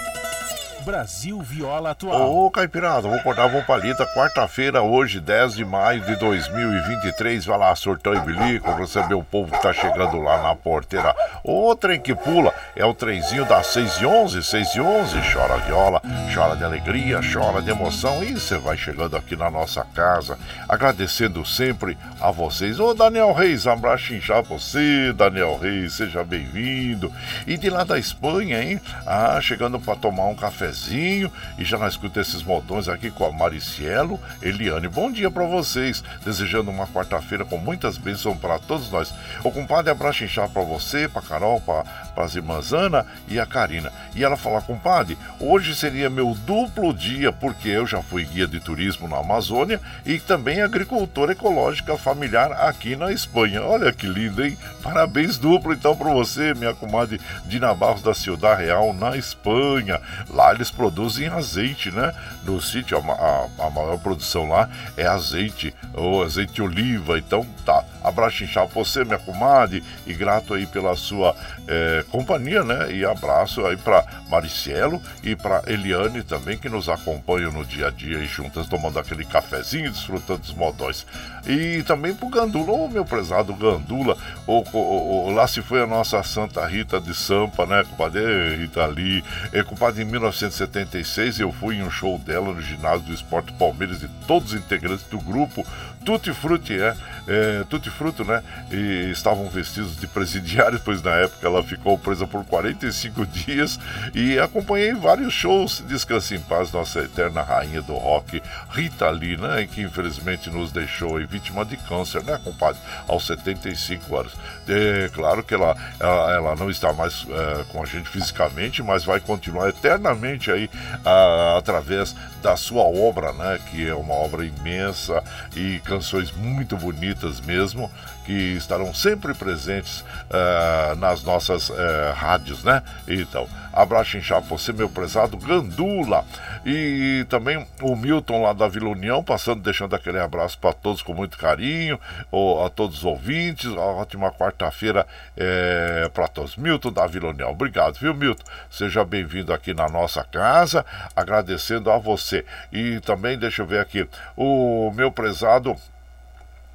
Brasil Viola Atual. Ô, Caipirada, vou cortar uma palita. Quarta-feira, hoje, 10 de maio de 2023. Vai lá, surtão e bilico, receber o povo que tá chegando lá na porteira. O trem que pula é o trenzinho das 6 e 11, 6 e 11. Chora viola, chora de alegria, chora de emoção. E você vai chegando aqui na nossa casa, agradecendo sempre a vocês. Ô, Daniel Reis, abraço inchado você, Daniel Reis, seja bem-vindo. E de lá da Espanha, hein? Ah, chegando para tomar um cafezinho cafezinho e já não escuta esses modões aqui com a Maricielo, Eliane. Bom dia para vocês, desejando uma quarta-feira com muitas bênçãos para todos nós. O compadre abraço inchado para você, para Carol, para as irmãs Ana e a Karina. E ela fala, compadre, hoje seria meu duplo dia, porque eu já fui guia de turismo na Amazônia e também agricultora ecológica familiar aqui na Espanha. Olha que lindo, hein? Parabéns duplo então para você, minha comadre Dina Barros da Ciudad Real, na Espanha. Lá eles produzem azeite, né? No sítio, a, a, a maior produção lá é azeite, ou azeite de oliva. Então, tá. Abraço inchado você, minha comadre, e grato aí pela sua é, companhia, né? E abraço aí para Maricelo e para Eliane também, que nos acompanham no dia a dia e juntas tomando aquele cafezinho, desfrutando dos modóis. E também pro Gandula, ô meu prezado Gandula, o, o, o, lá se foi a nossa Santa Rita de Sampa, né, compadre? Rita ali, é, compadre, em 1976 eu fui em um show dela no ginásio do Esporte Palmeiras e todos os integrantes do grupo Tutti Frutti, é, é Tutti Fruto, né? E estavam vestidos de presidiários, pois na época ela ficou presa por 45 dias e acompanhei vários shows. Descanse em paz, nossa eterna rainha do rock, Rita Lee, né? Que infelizmente nos deixou vítima de câncer, né, compadre? Aos 75 anos. É claro que ela, ela, ela não está mais é, com a gente fisicamente, mas vai continuar eternamente aí a, através da sua obra, né? Que é uma obra imensa e canções muito bonitas mesmo que estarão sempre presentes uh, nas nossas uh, rádios, né? Então, abraço inchado você, meu prezado Gandula. E também o Milton lá da Vila União, passando, deixando aquele abraço para todos com muito carinho, ou, a todos os ouvintes. Uma ótima quarta-feira é, eh, para todos. Milton da Vila União, obrigado, viu, Milton? Seja bem-vindo aqui na nossa casa, agradecendo a você. E também, deixa eu ver aqui, o meu prezado.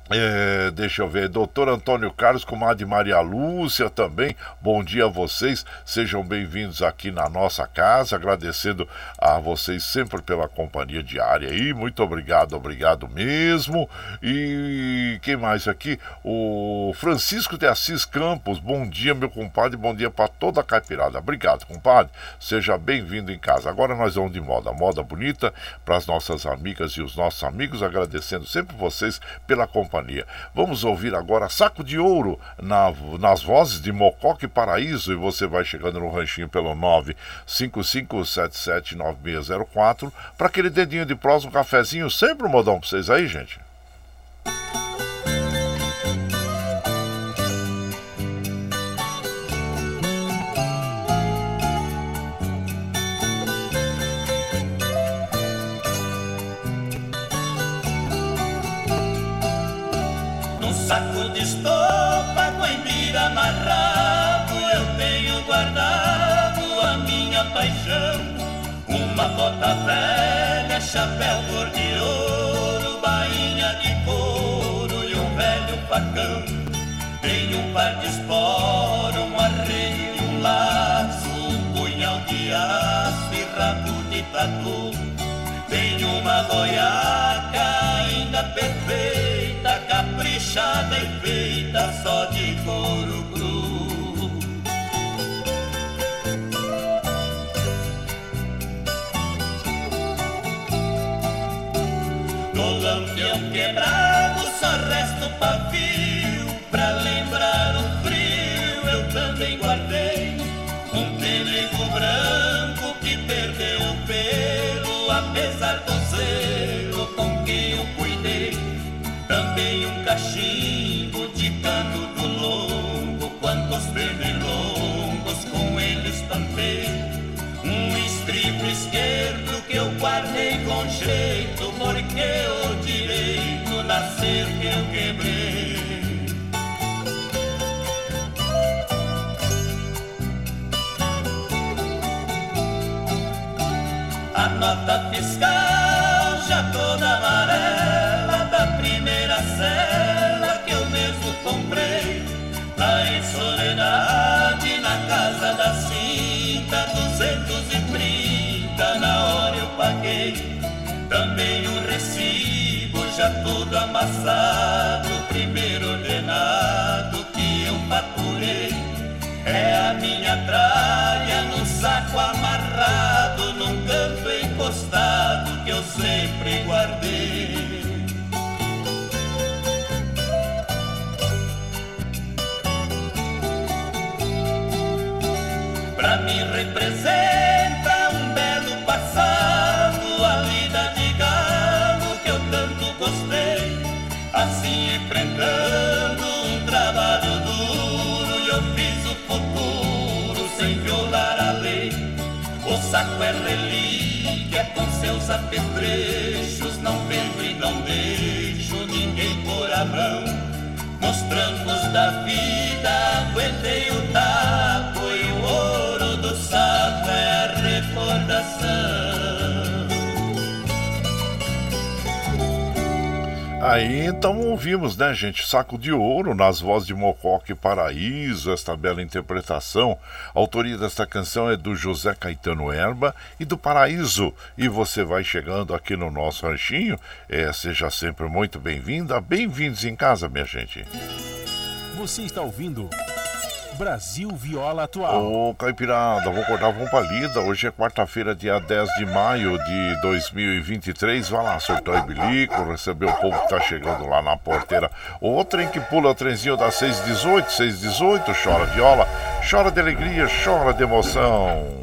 É, deixa eu ver, doutor Antônio Carlos, comadre Maria Lúcia também. Bom dia a vocês, sejam bem-vindos aqui na nossa casa. Agradecendo a vocês sempre pela companhia diária aí. Muito obrigado, obrigado mesmo. E quem mais aqui? O Francisco de Assis Campos. Bom dia, meu compadre. Bom dia para toda a caipirada. Obrigado, compadre. Seja bem-vindo em casa. Agora nós vamos de moda, moda bonita para as nossas amigas e os nossos amigos. Agradecendo sempre vocês pela companhia companhia. Vamos ouvir agora Saco de Ouro na, nas vozes de Mocoque Paraíso e você vai chegando no ranchinho pelo 955779604 para aquele dedinho de prós, um cafezinho, sempre um modão para vocês aí, gente. Estopa com embira amarrado eu tenho guardado a minha paixão. Uma bota velha, chapéu cor de ouro bainha de couro e um velho facão. Tenho um par de esporo, um arreio e um laço um punhal de aço e rabo de tatu. Tenho uma goiaca ainda perfeita caprichada e feita só de couro guardei com jeito, porque o direito nascer que eu quebrei. A nota fiscal amassado Primeiro ordenado que eu faturei É a minha tralha no saco amarrado Num canto encostado que eu sempre guardei com seus apetrechos, não vendo e não deixo ninguém por a mão. Nos trancos da vida aguentei o taco Aí então ouvimos, né, gente? Saco de Ouro nas vozes de Mocoque Paraíso, esta bela interpretação. A autoria desta canção é do José Caetano Erba e do Paraíso. E você vai chegando aqui no nosso ranchinho. É, seja sempre muito bem-vinda. Bem-vindos em casa, minha gente. Você está ouvindo. Brasil Viola Atual. Ô, Caipirada, vou acordar, vamos pra lida. Hoje é quarta-feira, dia 10 de maio de 2023. Vai lá, e bilico, receber o povo que tá chegando lá na porteira. O trem que pula, trenzinho das 618, 618, chora viola, chora de alegria, chora de emoção.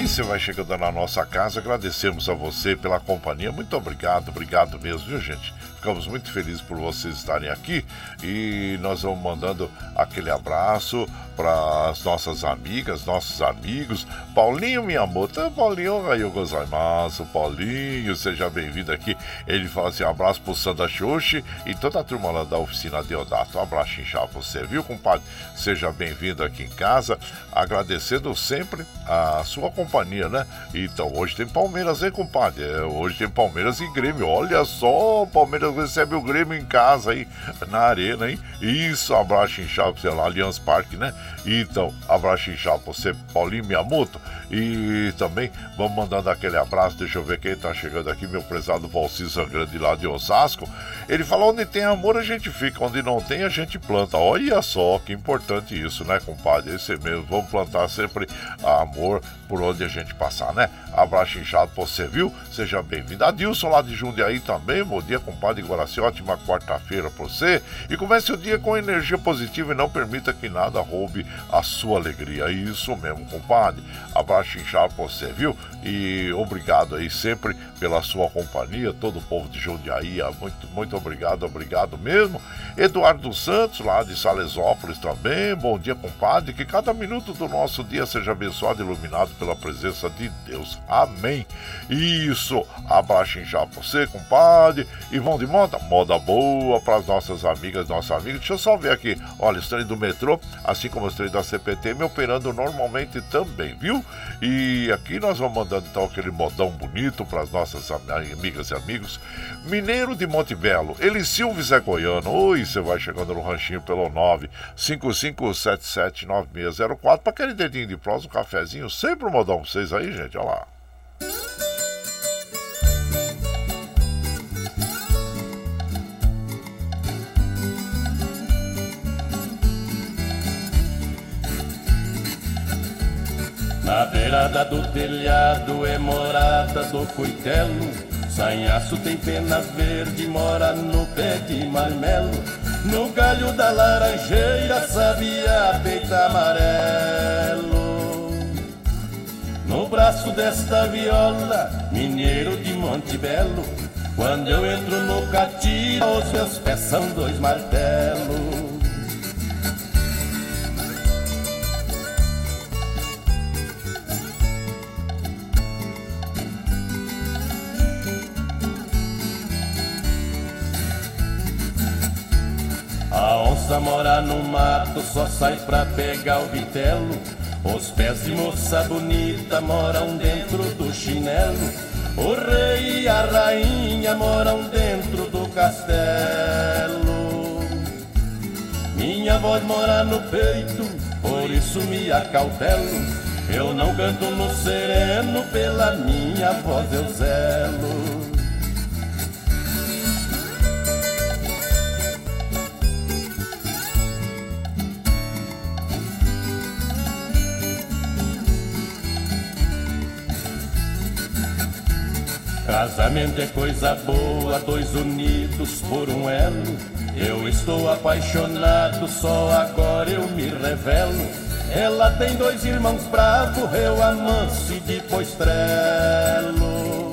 Aí você vai chegando na nossa casa, agradecemos a você pela companhia. Muito obrigado, obrigado mesmo, viu, gente? Ficamos muito felizes por vocês estarem aqui e nós vamos mandando aquele abraço para as nossas amigas, nossos amigos. Paulinho Miyamoto, Paulinho Raio Gozaimasu, Paulinho, seja bem-vindo aqui. Ele fala assim: abraço pro Sanda Xoxi e toda a turma lá da oficina Deodato. Um abraço inchado pra você, viu, compadre? Seja bem-vindo aqui em casa, agradecendo sempre a sua companhia, né? Então, hoje tem Palmeiras, hein, compadre? É, hoje tem Palmeiras e Grêmio. Olha só, Palmeiras recebe o Grêmio em casa aí, na arena, hein? Isso, abraço inchado, sei lá, Allianz Parque, né? Então, abraço inchado pra você, Paulinho Miyamoto. E também vamos mandando aquele abraço, deixa eu ver quem tá chegando aqui, meu prezado Valcisa Grande lá de Osasco. Ele fala: onde tem amor a gente fica, onde não tem a gente planta. Olha só que importante isso, né, compadre? Esse mesmo, vamos plantar sempre amor por onde a gente passar, né? Abraço inchado pra você, viu? Seja bem-vindo. Adilson lá de Jundiaí também, bom dia, compadre Guaraci, ótima quarta-feira pra você. E comece o dia com energia positiva e não permita que nada roube a sua alegria. Isso mesmo, compadre. Abraço inchado pra você, viu? E obrigado aí sempre pela sua companhia, todo o povo de Jundiaí, muito, muito obrigado, obrigado mesmo. Eduardo Santos, lá de Salesópolis também, bom dia, compadre, que cada minuto do nosso dia seja abençoado e iluminado pela presença de Deus. Amém. Isso, abraço já pra você, compadre. E vão de moda? Moda boa para as nossas amigas, nossos amigos. Deixa eu só ver aqui. Olha, os trem do metrô, assim como os trem da CPT, me operando normalmente também, viu? E aqui nós vamos mandando então aquele modão bonito para as nossas amigas e amigos. Mineiro de Monte Belo, ele Silvio Zé Goiano. Oi, você vai chegando no ranchinho pelo 955779604 para aquele dedinho de prosa, um cafezinho. Sempre um modão pra vocês aí, gente. Olha lá. Na beirada do telhado é morada do coitelo. Sanhaço tem pena verde, mora no pé de marmelo. No galho da laranjeira, sabia peito amarelo. No braço desta viola, mineiro de Monte Belo. Quando eu entro no catira, os meus pés são dois martelos. A onça mora no mato, só sai pra pegar o vitelo. Os pés de moça bonita moram dentro do chinelo. O rei e a rainha moram dentro do castelo. Minha voz mora no peito, por isso me acautelo. Eu não canto no sereno, pela minha voz eu zelo. Casamento é coisa boa, dois unidos por um elo. Eu estou apaixonado, só agora eu me revelo. Ela tem dois irmãos bravos, eu amanso e depois trelo.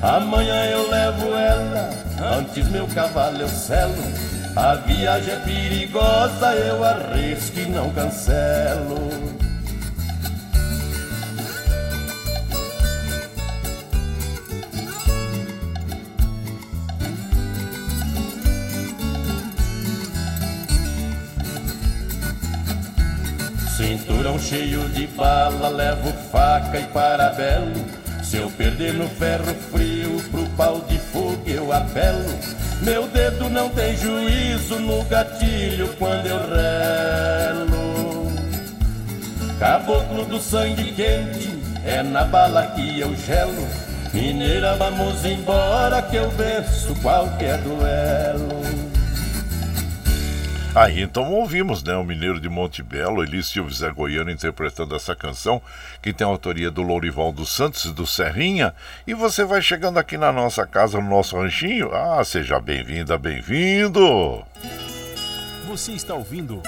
Amanhã eu levo ela, antes meu cavalo eu selo. A viagem é perigosa, eu arrisco e não cancelo. Cinturão cheio de bala, levo faca e parabelo. Se eu perder no ferro frio, pro pau de fogo eu apelo. Meu dedo não tem juízo no gatilho quando eu relo. Caboclo do sangue quente, é na bala que eu gelo. Mineira, vamos embora que eu venço qualquer duelo. Aí então ouvimos, né, o mineiro de Monte Belo, Elis Silva Zé Goiano interpretando essa canção, que tem a autoria do Lourival dos Santos e do Serrinha. E você vai chegando aqui na nossa casa, no nosso ranchinho. Ah, seja bem-vinda, bem-vindo! Você está ouvindo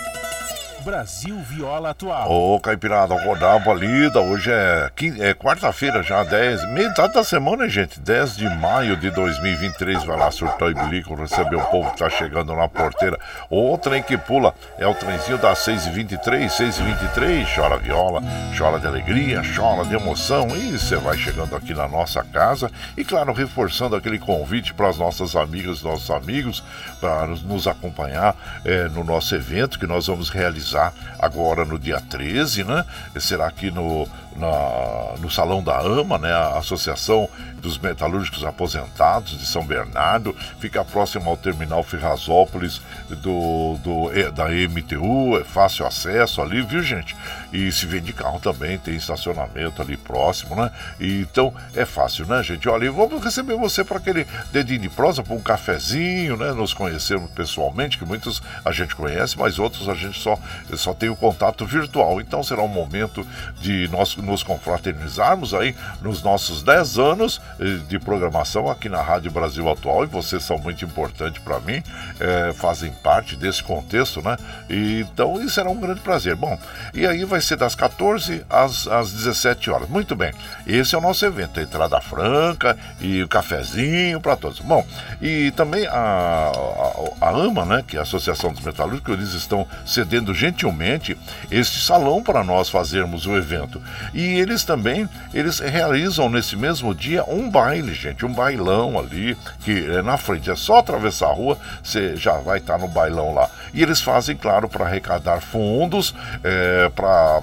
Brasil Viola Atual. Ô, Caipirada, acordar a lida. Hoje é, é quarta-feira já, 10, metade da semana, gente. 10 de maio de 2023. Vai lá, surtou e bilico, receber o povo que tá chegando na porteira. O trem que pula é o trenzinho das 6h23, 6h23. Chora viola, chora de alegria, chora de emoção. E você vai chegando aqui na nossa casa. E, claro, reforçando aquele convite para as nossas amigas, nossos amigos, para nos acompanhar é, no nosso evento que nós vamos realizar realizar agora no dia 13, né? Será aqui no, na, no Salão da AMA, né? A Associação dos Metalúrgicos Aposentados de São Bernardo, fica próximo ao Terminal Ferrazópolis do, do, da MTU, é fácil acesso ali, viu gente? E se vende carro também, tem estacionamento ali próximo, né? E, então é fácil, né, gente? Olha, vamos receber você para aquele dedinho de prosa, para um cafezinho, né? Nos conhecermos pessoalmente, que muitos a gente conhece, mas outros a gente só, só tem o contato virtual. Então será um momento de nós nos confraternizarmos aí nos nossos 10 anos eh, de programação aqui na Rádio Brasil Atual e vocês são muito importantes para mim, é, fazem parte desse contexto, né? E, então isso será um grande prazer. Bom, e aí vai ser das 14 às, às 17 horas. Muito bem, esse é o nosso evento, a entrada franca e o cafezinho para todos. Bom, e também a, a, a, AMA, né, que é a Associação dos Metalúrgicos, eles estão cedendo gentilmente este salão para nós fazermos o evento. E eles também, eles realizam nesse mesmo dia um baile, gente, um bailão ali, que é na frente, é só atravessar a rua, você já vai estar tá no bailão lá. E eles fazem, claro, para arrecadar fundos é, para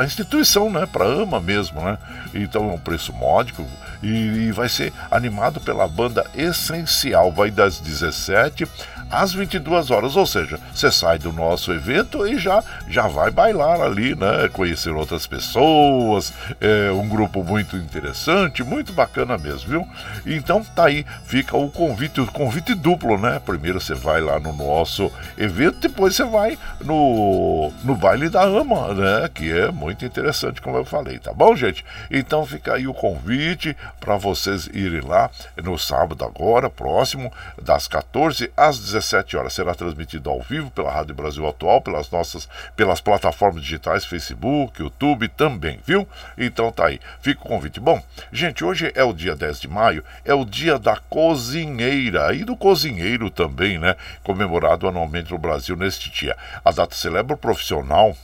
a instituição, né, para AMA mesmo, né? Então é um preço módico e, e vai ser animado pela banda Essencial, vai das 17 às 22 horas, ou seja, você sai do nosso evento e já, já vai bailar ali, né? Conhecer outras pessoas, é um grupo muito interessante, muito bacana mesmo, viu? Então tá aí, fica o convite, o convite duplo, né? Primeiro você vai lá no nosso evento, depois você vai no, no baile da ama, né? Que é muito interessante, como eu falei, tá bom, gente? Então fica aí o convite para vocês irem lá no sábado agora, próximo, das 14 às 17 17 horas. Será transmitido ao vivo pela Rádio Brasil Atual, pelas nossas, pelas plataformas digitais, Facebook, YouTube também, viu? Então tá aí, fica o convite. Bom, gente, hoje é o dia 10 de maio, é o dia da cozinheira e do cozinheiro também, né? Comemorado anualmente no Brasil neste dia. A data celebra o profissional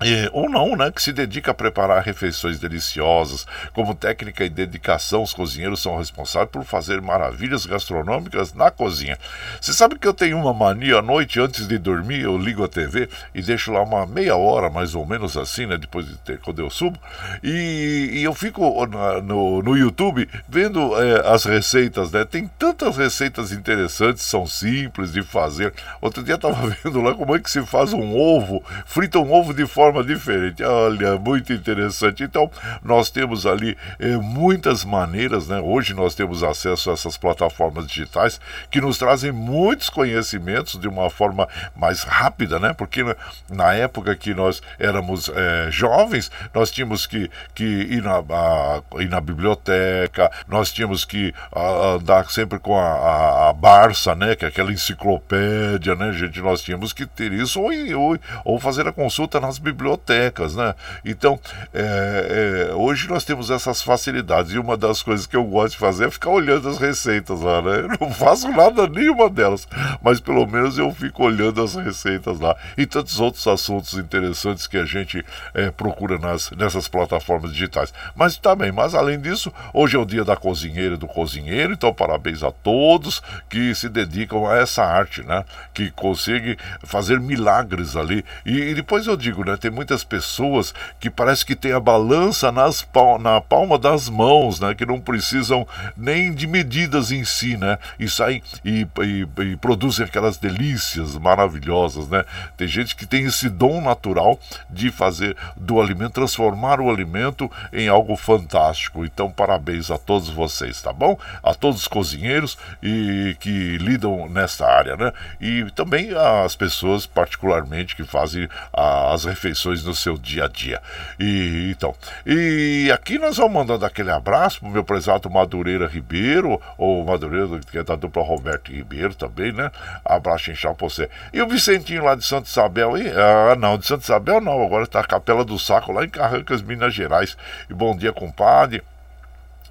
é, ou não, né, que se dedica a preparar refeições deliciosas. Como técnica e dedicação, os cozinheiros são responsáveis por fazer maravilhas gastronômicas na cozinha. Você sabe que eu tenho uma mania à noite, antes de dormir, eu ligo a TV e deixo lá uma meia hora, mais ou menos assim, né, depois de ter, quando eu subo, e, e eu fico na, no, no YouTube vendo é, as receitas, né? Tem tantas receitas interessantes, são simples de fazer. Outro dia eu estava vendo lá como é que se faz um ovo, frita um ovo de forma forma diferente. Olha, muito interessante. Então, nós temos ali eh, muitas maneiras, né? Hoje nós temos acesso a essas plataformas digitais que nos trazem muitos conhecimentos de uma forma mais rápida, né? Porque na, época que nós éramos eh, jovens, nós tínhamos que, que ir, na, a, ir na biblioteca, nós tínhamos que a, andar sempre com a, a, a Barça, né? Que é aquela enciclopédia, né, gente? Nós tínhamos que ter isso ou, ou, ou fazer a consulta nas bibliotecas bibliotecas, né? Então, é, é, hoje nós temos essas facilidades e uma das coisas que eu gosto de fazer é ficar olhando as receitas lá, né? Eu não faço nada nenhuma delas, mas pelo menos eu fico olhando as receitas lá e tantos outros assuntos interessantes que a gente é, procura nas, nessas plataformas digitais. Mas também, mas além disso, hoje é o dia da cozinheira e do cozinheiro, então parabéns a todos que se dedicam a essa arte, né? Que consegue fazer milagres ali. E, e depois eu digo, né? Tem muitas pessoas que parece que tem a balança nas, na palma das mãos, né? Que não precisam nem de medidas em si, né? E saem e, e, e produzem aquelas delícias maravilhosas, né? Tem gente que tem esse dom natural de fazer do alimento, transformar o alimento em algo fantástico. Então, parabéns a todos vocês, tá bom? A todos os cozinheiros e que lidam nesta área, né? E também as pessoas, particularmente, que fazem as refeições no seu dia a dia. E então, e aqui nós vamos mandando aquele abraço pro meu prezado Madureira Ribeiro, ou Madureira, que é da dupla Roberto Ribeiro também, né? Abraço inchar pra você. E o Vicentinho lá de Santa Isabel, e, ah, não, de Santa Isabel não, agora está a Capela do Saco lá em Carrancas, Minas Gerais. E bom dia, compadre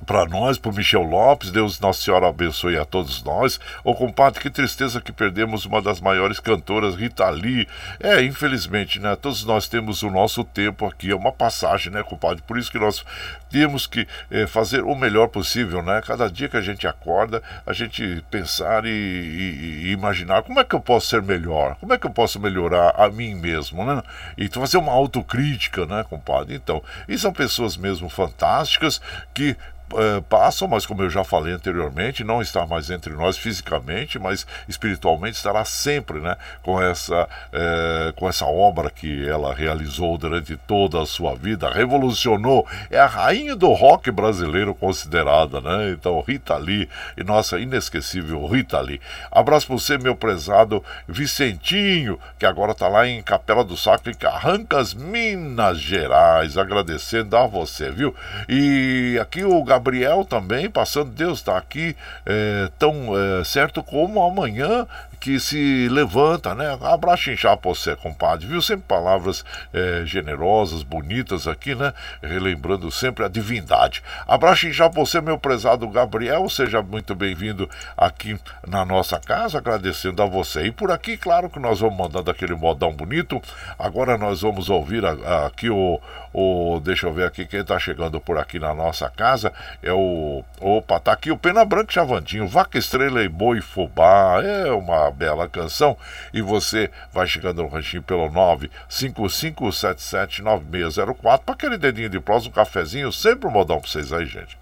para nós, para Michel Lopes, Deus Nossa Senhora abençoe a todos nós. Ô compadre, que tristeza que perdemos uma das maiores cantoras, Rita Lee. É, infelizmente, né? Todos nós temos o nosso tempo aqui, é uma passagem, né, compadre? Por isso que nós temos que é, fazer o melhor possível, né? Cada dia que a gente acorda, a gente pensar e, e, e, imaginar como é que eu posso ser melhor, como é que eu posso melhorar a mim mesmo, né? E fazer uma autocrítica, né, compadre? Então, e são pessoas mesmo fantásticas que é, passam, mas como eu já falei anteriormente, não está mais entre nós fisicamente, mas espiritualmente estará sempre, né, com essa, é, com essa obra que ela realizou durante toda a sua vida, revolucionou, é a rainha do rock brasileiro considerada, né? Então Rita Lee e nossa inesquecível Rita Lee. Abraço para você, meu prezado Vicentinho, que agora está lá em Capela do Saco, em Carrancas, Minas Gerais, agradecendo a você, viu? E aqui o Gabriel também, passando, Deus está aqui, é, tão é, certo como amanhã que se levanta, né? Abraço inchar pra você, compadre, viu? Sempre palavras é, generosas, bonitas aqui, né? Relembrando sempre a divindade. Abraço inchar pra você, meu prezado Gabriel, seja muito bem-vindo aqui na nossa casa, agradecendo a você. E por aqui, claro que nós vamos mandando aquele modão bonito. Agora nós vamos ouvir aqui o, o. Deixa eu ver aqui quem tá chegando por aqui na nossa casa. É o. Opa, tá aqui o Pena Branco Chavandinho, Vaca Estrela e Boi Fubá. É uma bela canção. E você vai chegando no ranchinho pelo 955779604 para aquele dedinho de prosa, um cafezinho, sempre um modão para vocês aí, gente.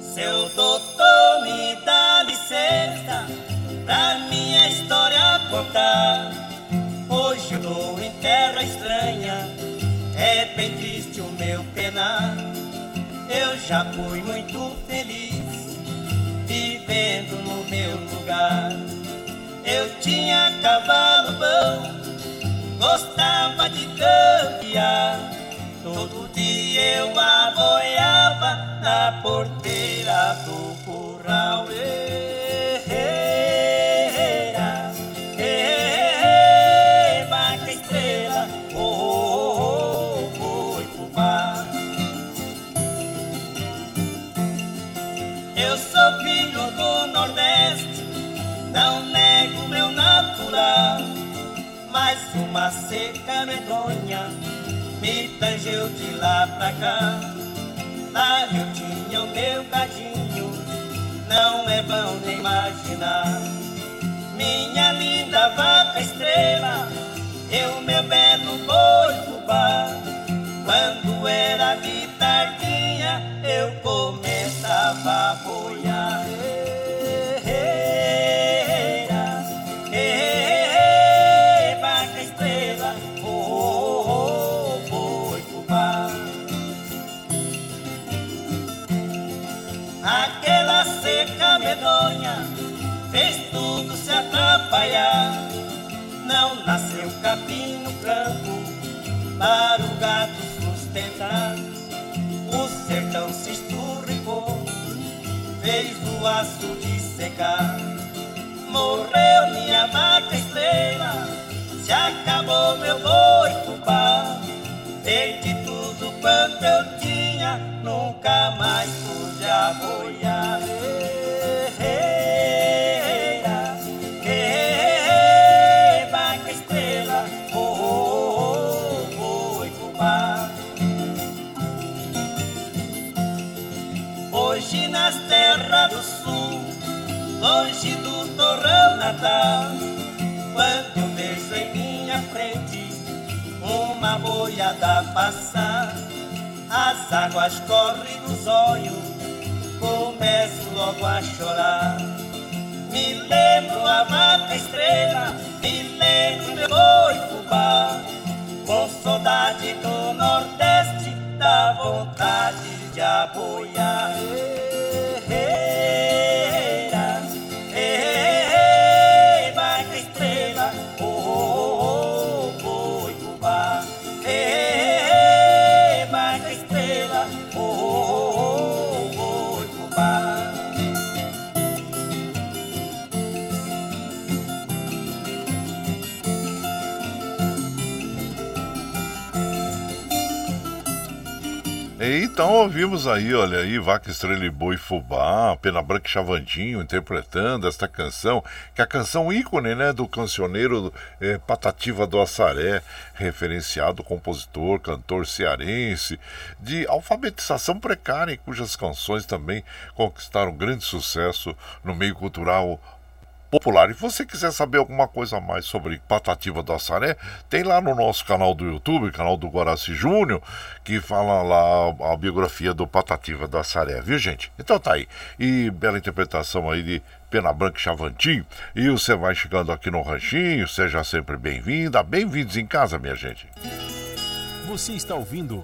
Seu doutor me dá licença pra minha história contar. Hoje eu tô em terra estranha, é bem triste o meu penar. Eu já fui muito feliz vivendo no meu lugar. Eu tinha cavalo bom, gostava de campear. Todo dia eu aboiava na porteira do curral. Mas uma seca medonha me tangeu de lá pra cá. Lá eu tinha o meu cadinho, não é bom nem imaginar. Minha linda vaca estrela, eu meu belo boi fubá. Quando era de tardinha, eu começava a boiar. Medonha fez tudo se atrapalhar. Não nasceu capim no campo para o gato sustentar. O sertão se esturricou, fez o aço de secar. Morreu minha vaca estrela, se acabou meu boi fubá. Perdi tudo quanto eu tinha, nunca mais pude aboiar. Aí, olha aí, Vaca Estrela e Boi Fubá, Pena Branca e Chavandinho interpretando esta canção, que é a canção ícone, né, do cancioneiro eh, Patativa do Assaré, referenciado compositor, cantor cearense, de alfabetização precária, cujas canções também conquistaram grande sucesso no meio cultural popular. E se você quiser saber alguma coisa mais sobre Patativa do Assaré, tem lá no nosso canal do YouTube, canal do Guaraci Júnior, que fala lá a biografia do Patativa do Assaré, viu gente? Então tá aí. E bela interpretação aí de Pena Branca e Chavantinho. E você vai chegando aqui no Ranchinho, seja sempre bem-vinda. Bem-vindos em casa, minha gente. Você está ouvindo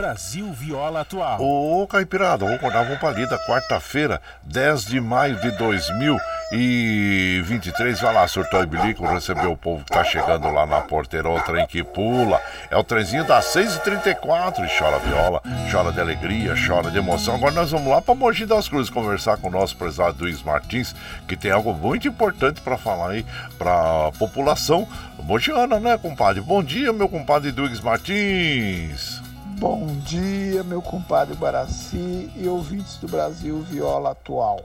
Brasil Viola Atual. Ô, Caipirada, vou acordar vamos pra lida, quarta-feira, 10 de maio de 2023. Vai lá, surtou e bilico, recebeu o povo que tá chegando lá na porteira, o trem que pula. É o trenzinho das 6h34 e chora viola, chora de alegria, chora de emoção. Agora nós vamos lá pra Mogi das Cruzes conversar com o nosso prezado Luiz Martins, que tem algo muito importante para falar aí pra população mogiana, né, compadre? Bom dia, meu compadre Duígues Martins. Bom dia, meu compadre Guaraci e ouvintes do Brasil Viola Atual.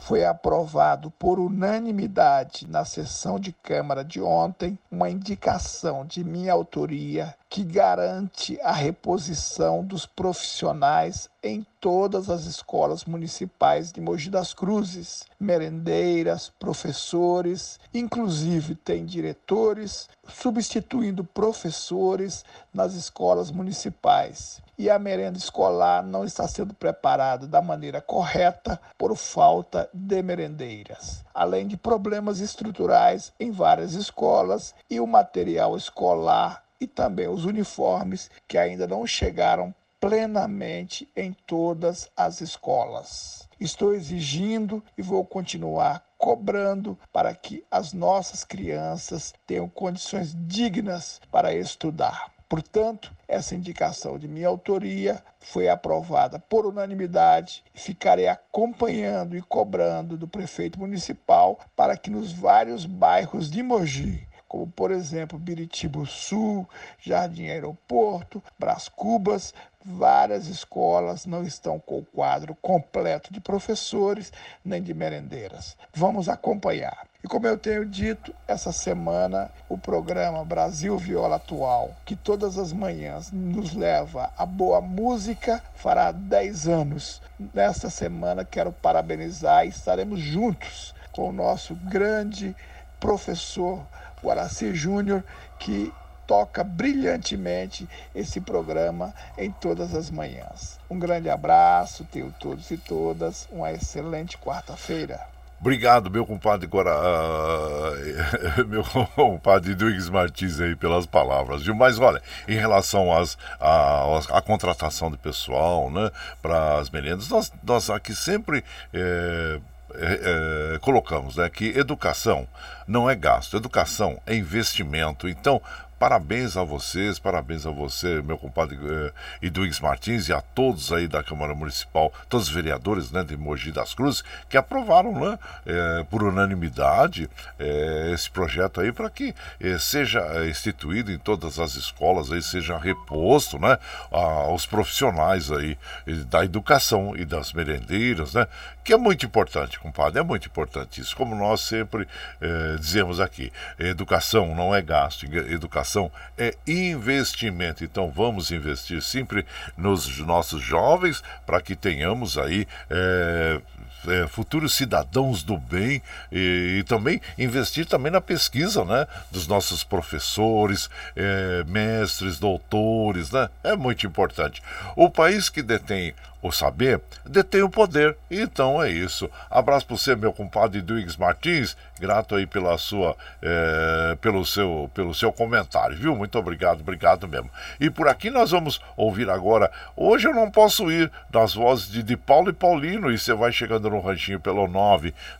Foi aprovado por unanimidade na sessão de Câmara de ontem uma indicação de minha autoria que garante a reposição dos profissionais em todas as escolas municipais de Mogi das Cruzes, merendeiras, professores, inclusive tem diretores substituindo professores nas escolas municipais. E a merenda escolar não está sendo preparada da maneira correta por falta de merendeiras, além de problemas estruturais em várias escolas e o material escolar e também os uniformes que ainda não chegaram plenamente em todas as escolas. Estou exigindo e vou continuar cobrando para que as nossas crianças tenham condições dignas para estudar. Portanto, essa indicação de minha autoria foi aprovada por unanimidade e ficarei acompanhando e cobrando do prefeito municipal para que nos vários bairros de Mogi como por exemplo Biritibo Sul, Jardim Aeroporto, Brás Cubas, várias escolas não estão com o quadro completo de professores nem de merendeiras. Vamos acompanhar. E como eu tenho dito, essa semana o programa Brasil Viola Atual, que todas as manhãs nos leva a boa música, fará 10 anos. Nesta semana quero parabenizar e estaremos juntos com o nosso grande professor Guaraci Júnior, que toca brilhantemente esse programa em todas as manhãs. Um grande abraço, tenho todos e todas uma excelente quarta-feira. Obrigado, meu compadre Gora... uh, meu compadre Duígues Martins aí pelas palavras, viu? Mas olha, em relação às, às, à contratação de pessoal, né, para as merendas, nós, nós aqui sempre é, é, é, colocamos né, que educação não é gasto, educação é investimento. Então, parabéns a vocês, parabéns a você, meu compadre eh, Eduígues Martins e a todos aí da Câmara Municipal, todos os vereadores né, de Mogi das Cruzes, que aprovaram né, eh, por unanimidade eh, esse projeto aí para que eh, seja eh, instituído em todas as escolas, aí seja reposto né, aos profissionais aí da educação e das merendeiras, né, que é muito importante, compadre, é muito importante isso. Como nós sempre eh, dizemos aqui, educação não é gasto, educação é investimento. Então vamos investir sempre nos nossos jovens para que tenhamos aí eh, é, futuros cidadãos do bem e, e, também investir também na pesquisa né, dos nossos professores, é, mestres, doutores, né? É muito importante. O país que detém o saber detém o poder. Então é isso. Abraço para você, meu compadre Duígues Martins. Grato aí pela sua, é, pelo, seu, pelo seu comentário, viu? Muito obrigado, obrigado mesmo. E por aqui nós vamos ouvir agora. Hoje eu não posso ir nas vozes de, de Paulo e Paulino. E você vai chegando no ranchinho pelo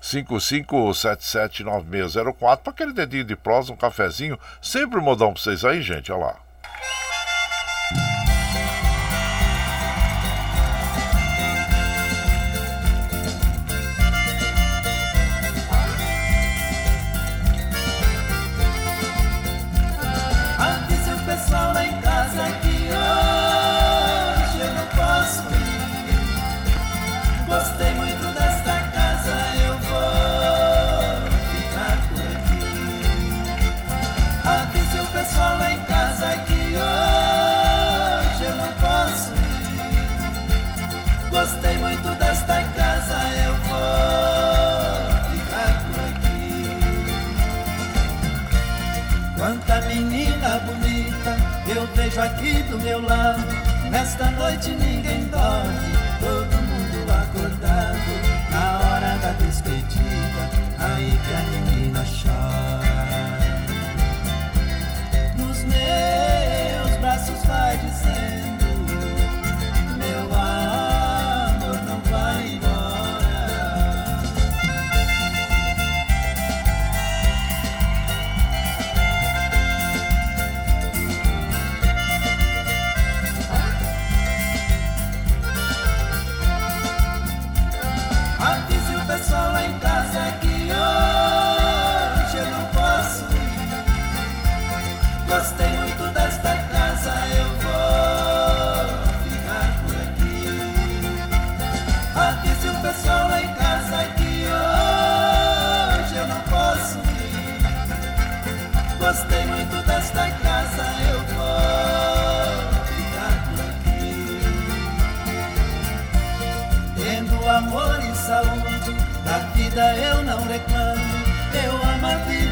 955779604 para aquele dedinho de prosa, um cafezinho. Sempre modão para vocês aí, gente. Olha lá. Noite ninguém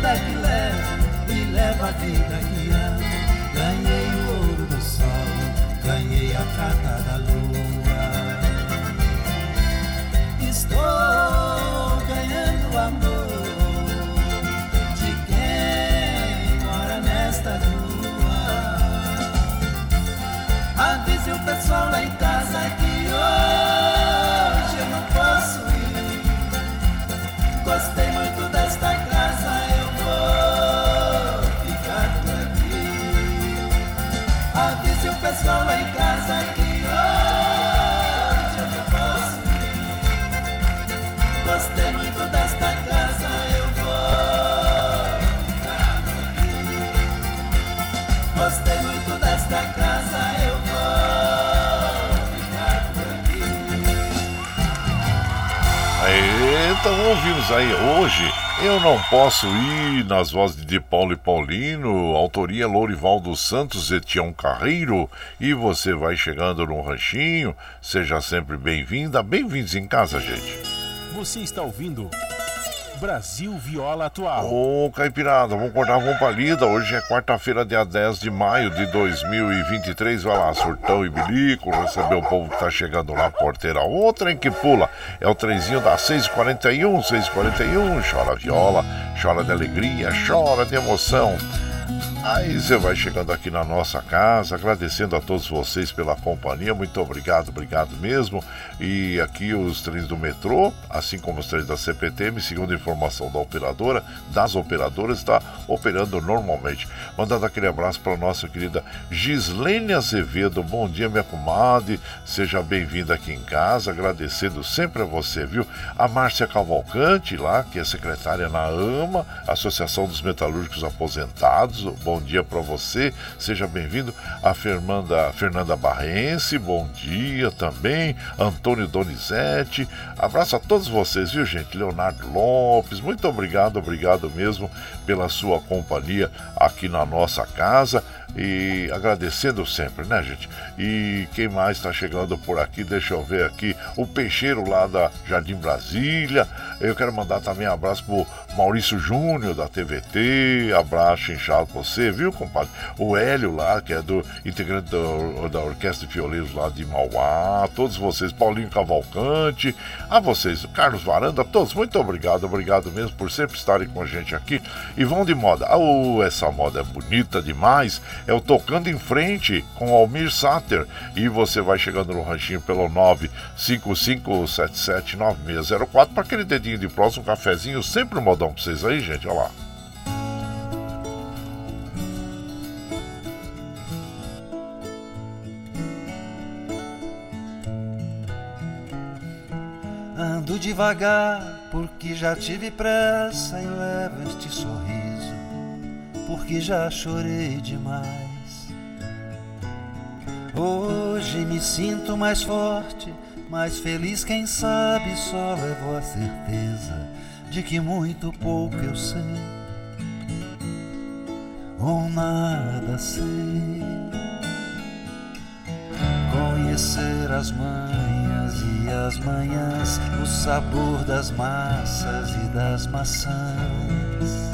vida que levo e levo a vida que amo. Ganhei o ouro do sol, ganhei a prata da lua. Estou ganhando amor de quem mora nesta rua. Avise o pessoal lá em casa que hoje eu não posso Gostei Avise Então ouvimos aí hoje Eu Não Posso Ir nas vozes de Paulo e Paulino, autoria Lourival Santos e Tião Carreiro. E você vai chegando no ranchinho, seja sempre bem-vinda, bem-vindos em casa, gente. Você está ouvindo Brasil Viola Atual. Ô, Caipirada, vamos cortar a palida. Hoje é quarta-feira, dia 10 de maio de 2023. Vai lá, surtão e bilico, receber o povo que tá chegando lá, porteira. O trem que pula é o trenzinho da 641, 641. Chora viola, chora de alegria, chora de emoção. Aí você vai chegando aqui na nossa casa, agradecendo a todos vocês pela companhia, muito obrigado, obrigado mesmo. E aqui os trens do metrô, assim como os trens da CPTM, segundo a informação da operadora, das operadoras, está operando normalmente. Mandando aquele abraço para a nossa querida Gislene Azevedo. Bom dia, minha comadre, seja bem-vinda aqui em casa, agradecendo sempre a você, viu? A Márcia Cavalcante, lá, que é secretária na AMA, Associação dos Metalúrgicos Aposentados. Bom bom dia para você, seja bem-vindo. A Fernanda, Fernanda Barrense, bom dia também. Antônio Donizete, abraço a todos vocês, viu, gente? Leonardo Lopes, muito obrigado, obrigado mesmo pela sua companhia aqui na nossa casa e agradecendo sempre, né, gente? E quem mais está chegando por aqui? Deixa eu ver aqui. O Peixeiro lá da Jardim Brasília. Eu quero mandar também um abraço pro Maurício Júnior da TVT. Abraço inchado pra você, viu, compadre? O Hélio lá, que é do integrante da Orquestra de Violeiros lá de Mauá. Todos vocês, Paulinho Cavalcante. A vocês, Carlos Varanda, todos, muito obrigado, obrigado mesmo por sempre estarem com a gente aqui. E vão de moda. Oh, essa moda é bonita demais é o Tocando em Frente com Almir Sater. E você vai chegando no ranchinho pelo 955779604 para aquele dedinho de próximo, um cafezinho, sempre modão para vocês aí, gente. Olha lá. Ando devagar porque já tive pressa e levo este sorriso porque já chorei demais. Hoje me sinto mais forte, mais feliz, quem sabe só levo a certeza de que muito pouco eu sei, ou nada sei. Conhecer as manhas e as manhãs, o sabor das massas e das maçãs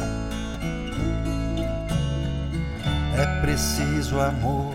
É preciso amor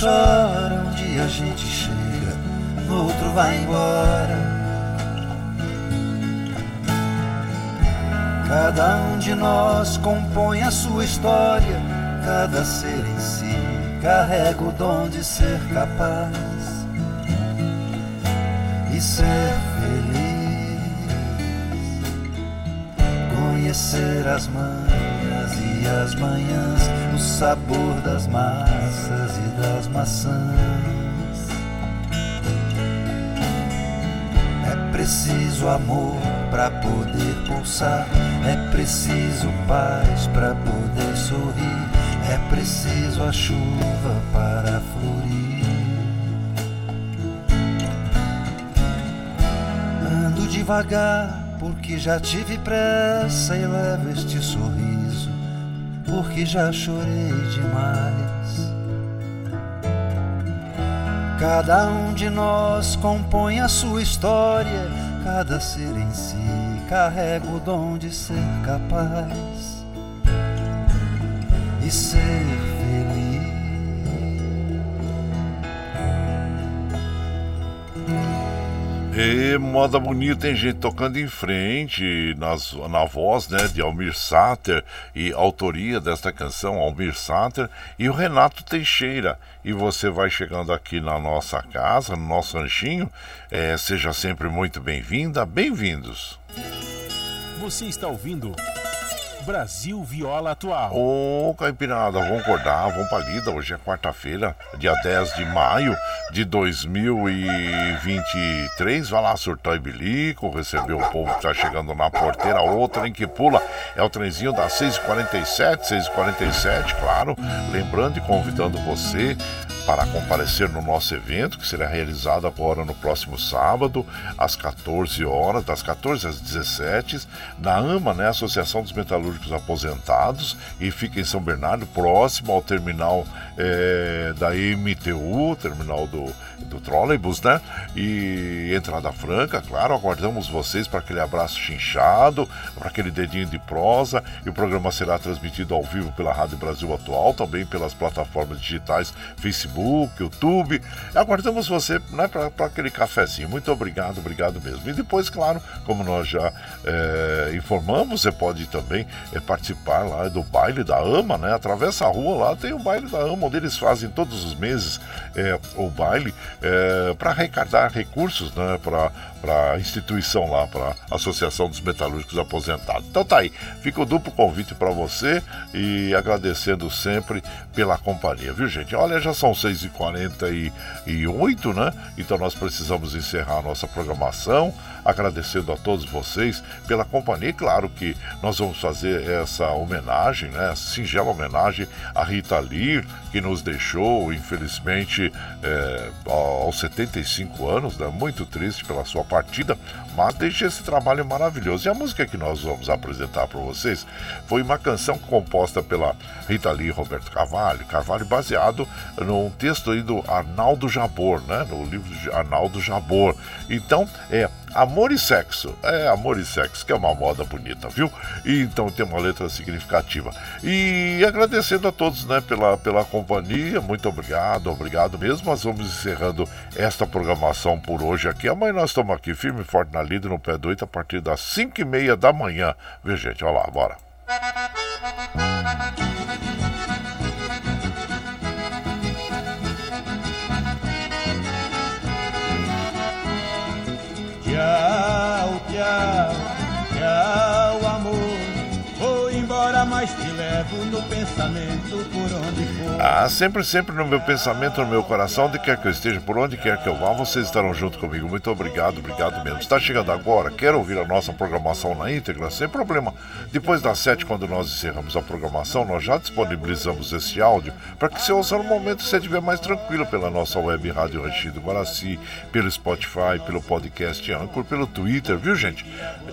chora, um dia a gente chega, no outro vai embora. Cada um de nós compõe a sua história, cada ser em si carrega o dom de ser capaz e ser feliz. Conhecer as manhas e as manhãs, sabor das massas e das maçãs. É preciso amor para poder pulsar é preciso paz para poder sorrir, é preciso a chuva para florir. Ando devagar porque já tive pressa e levo este sorriso, porque já chorei demais. Cada um de nós compõe a sua história, cada ser em si carrega o dom de ser capaz e ser E moda bonita, tem gente tocando em frente, nas, na voz né, de Almir Sater e autoria desta canção, Almir Sater e o Renato Teixeira. E você vai chegando aqui na nossa casa, no nosso ranchinho, é, seja sempre muito bem-vinda, bem-vindos. Você está ouvindo Brasil Viola Atual. Ô, Caipirada, vamos acordar, vamos pra lida. Hoje é quarta-feira, dia 10 de maio de 2023. Vai lá surtar e bilico, receber o povo que tá chegando na porteira. Outra em que pula é o trenzinho das 6h47, 6h47, claro. Lembrando e convidando você para comparecer no nosso evento, que será realizado agora no próximo sábado, às 14 horas, das 14 às 17, na AMA, né, Associação dos Metalúrgicos Aposentados, e fica em São Bernardo, próximo ao terminal é, da MTU, terminal do, do trolleybus, né? E entrada franca, claro, aguardamos vocês para aquele abraço chinchado, para aquele dedinho de prosa, e o programa será transmitido ao vivo pela Rádio Brasil Atual, também pelas plataformas digitais Facebook Facebook, YouTube. Aguardamos você né, para aquele cafezinho. Muito obrigado, obrigado mesmo. E depois, claro, como nós já é, informamos, você pode também é, participar lá do baile da AMA, né? Atravessa a rua lá, tem o baile da AMA, onde eles fazem todos os meses é, o baile para arrecadar recursos né, para para a instituição lá, para a Associação dos Metalúrgicos Aposentados. Então tá aí, fica o duplo convite para você e agradecendo sempre pela companhia, viu gente? Olha, já são 6h48, né? Então nós precisamos encerrar a nossa programação agradecendo a todos vocês pela companhia. E claro que nós vamos fazer essa homenagem, né, singela homenagem a Rita Lee, que nos deixou, infelizmente, é, aos 75 anos, né, muito triste pela sua partida, mas deixa esse trabalho maravilhoso. E a música que nós vamos apresentar para vocês foi uma canção composta pela Rita Lee e Roberto Carvalho, Carvalho baseado num texto aí do Arnaldo Jabor, né, no livro de Arnaldo Jabor. Então, é Amor e Sexo. É, Amor e Sexo, que é uma moda bonita, viu? E então tem uma letra significativa. E agradecendo a todos, né, pela, pela companhia. Muito obrigado, obrigado mesmo. Nós vamos encerrando esta programação por hoje aqui. Amanhã nós estamos aqui firme e forte na lida, no pé do 8, a partir das 5 e meia da manhã. Viu, gente? Olha lá, bora. Κι εγώ, κι. Embora, mas te levo no pensamento por onde for. Ah, sempre, sempre no meu pensamento, no meu coração, onde quer que eu esteja, por onde quer que eu vá, vocês estarão junto comigo. Muito obrigado, obrigado mesmo. Está chegando agora, quer ouvir a nossa programação na íntegra? Sem problema. Depois das sete, quando nós encerramos a programação, nós já disponibilizamos esse áudio para que você ouça no momento que você estiver mais tranquilo pela nossa web Rádio Ranchido Guaraci, pelo Spotify, pelo podcast Anchor, pelo Twitter, viu gente?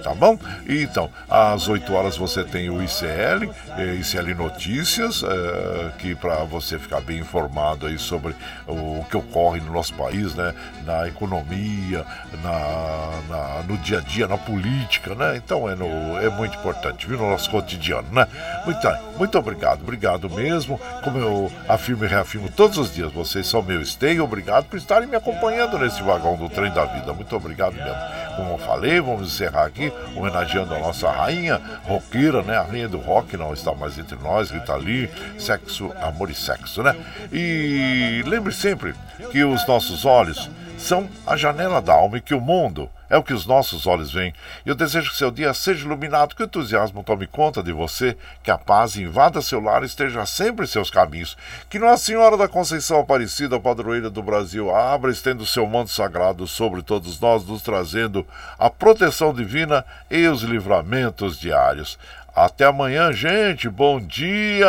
Tá bom? Então, às 8 horas você tem o ICL, eh, ICL Notícias, eh, que para você ficar bem informado aí sobre o que ocorre no nosso país, né? Na economia, na, na no dia a dia, na política, né? Então é, no, é muito importante, viu? No nosso cotidiano, né? Muito, muito obrigado, obrigado mesmo. Como eu afirmo e reafirmo todos os dias, vocês são meu esteio, obrigado por estarem me acompanhando nesse vagão do trem da vida. Muito obrigado mesmo. Como eu falei, vamos encerrar aqui homenageando a nossa rainha roqueira, né? A rainha do rock não está mais entre nós, Rita Lee, sexo, amor e sexo, né? E lembre sempre que os nossos olhos são a janela da alma e que o mundo é o que os nossos olhos veem. Eu desejo que seu dia seja iluminado, que o entusiasmo tome conta de você, que a paz invada seu lar e esteja sempre em seus caminhos. Que Nossa Senhora da Conceição Aparecida, padroeira do Brasil, abra estendo seu manto sagrado sobre todos nós, nos trazendo a proteção divina e os livramentos diários. Até amanhã, gente. Bom dia!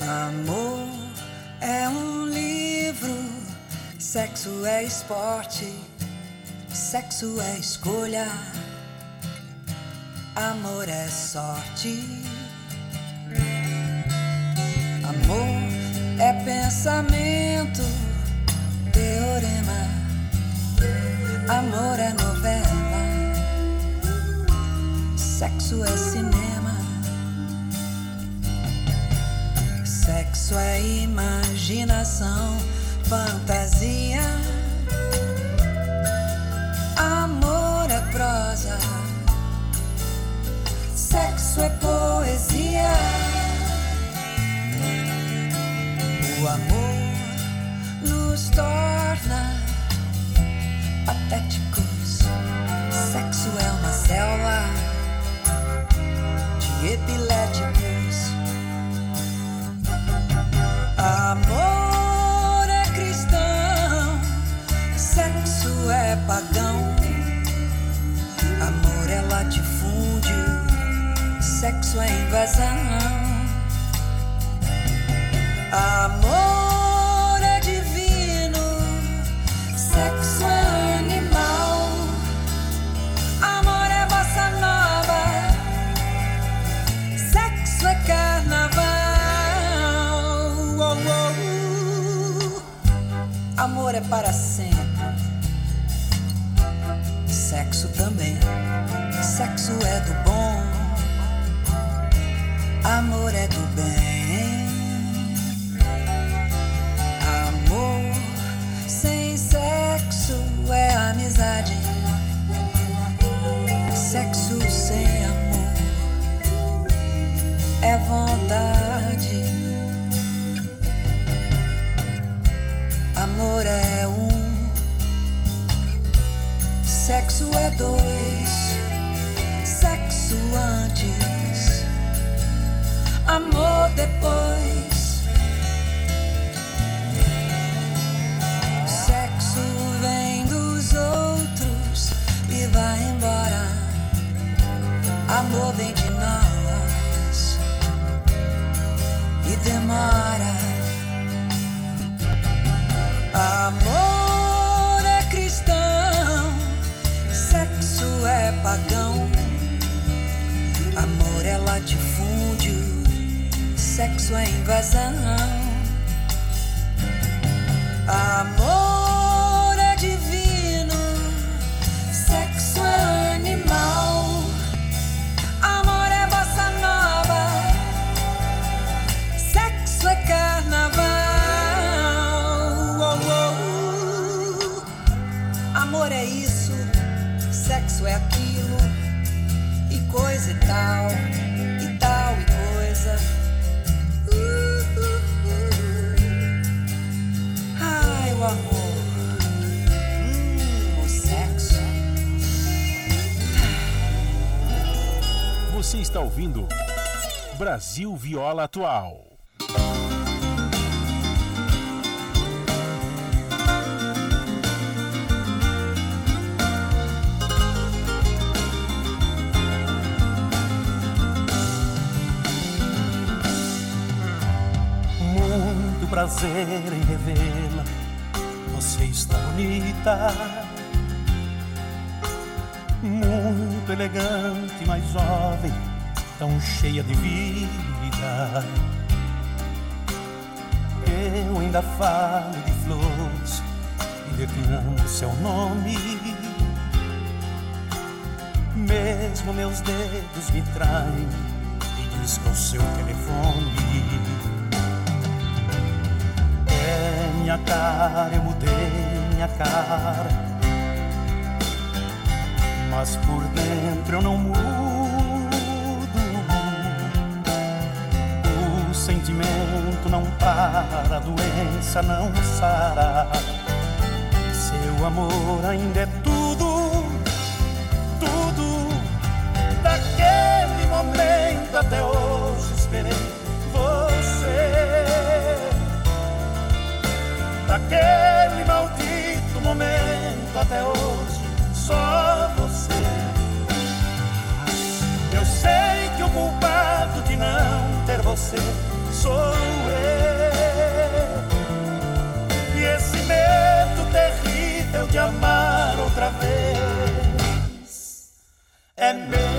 Amor é um livro, sexo é esporte, sexo é escolha, amor é sorte. Amor é pensamento, teorema, amor é novela, sexo é cinema. Sexo é imaginação, fantasia. Amor é prosa. Sexo é poesia. O amor nos torna patéticos. Sexo é uma selva de epiléticos. Amor é cristão, sexo é pagão. Amor é latifúndio, sexo é invasão. Amor sexo é animal. Amor é bossa nova, sexo é carnaval. Oh, oh. Amor é para sempre. Sexo também. Sexo é do bom. Amor é do bem. Amizade. Sexo sem amor é vontade. Amor é um, sexo é dois, sexo antes, amor depois. Embora. Amor vem de nós e demora. Amor é cristão, sexo é pagão. Amor é latifúndio, sexo é invasão. Amor está ouvindo Brasil Viola Atual. Muito prazer em revê-la. Você está bonita, muito elegante, mas jovem, tão cheia de vida. Eu ainda falo de flores e declamo seu nome. Mesmo meus dedos me traem e discam seu telefone. É minha cara, eu mudei minha cara. Mas por dentro eu não mudo. Sentimento não para, a doença não sara. Seu amor ainda é tudo, tudo. Daquele momento até hoje esperei você daquele maldito momento até hoje, só você. Eu sei que o culpado de não ter você sou eu. E esse medo terrível de amar outra vez é meu.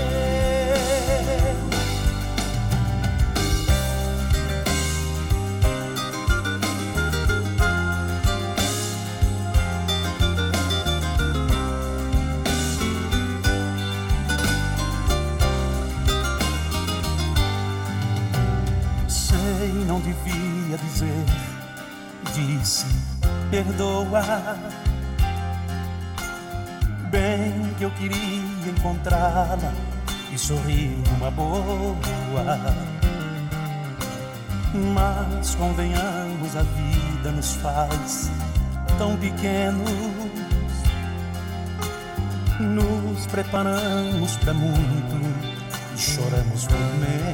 queria dizer. Disse, perdoa. Bem que eu queria encontrá-la e sorrir numa boa. Mas convenhamos, a vida nos faz tão pequenos. Nos preparamos para muito e choramos por menos.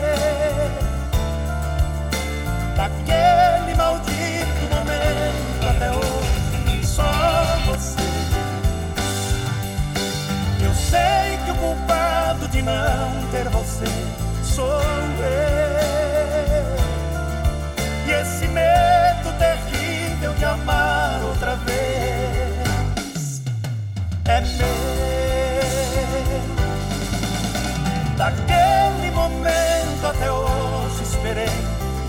De não ter você sou eu. E esse medo terrível de amar outra vez é meu. Daquele momento até hoje esperei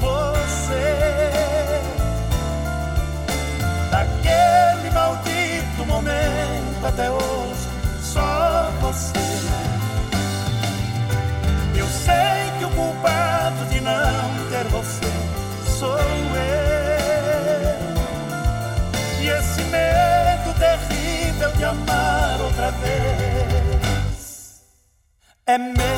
você. Daquele maldito momento até hoje, só você. Culpado de não ter você sou eu. E esse medo terrível de amar outra vez é meu.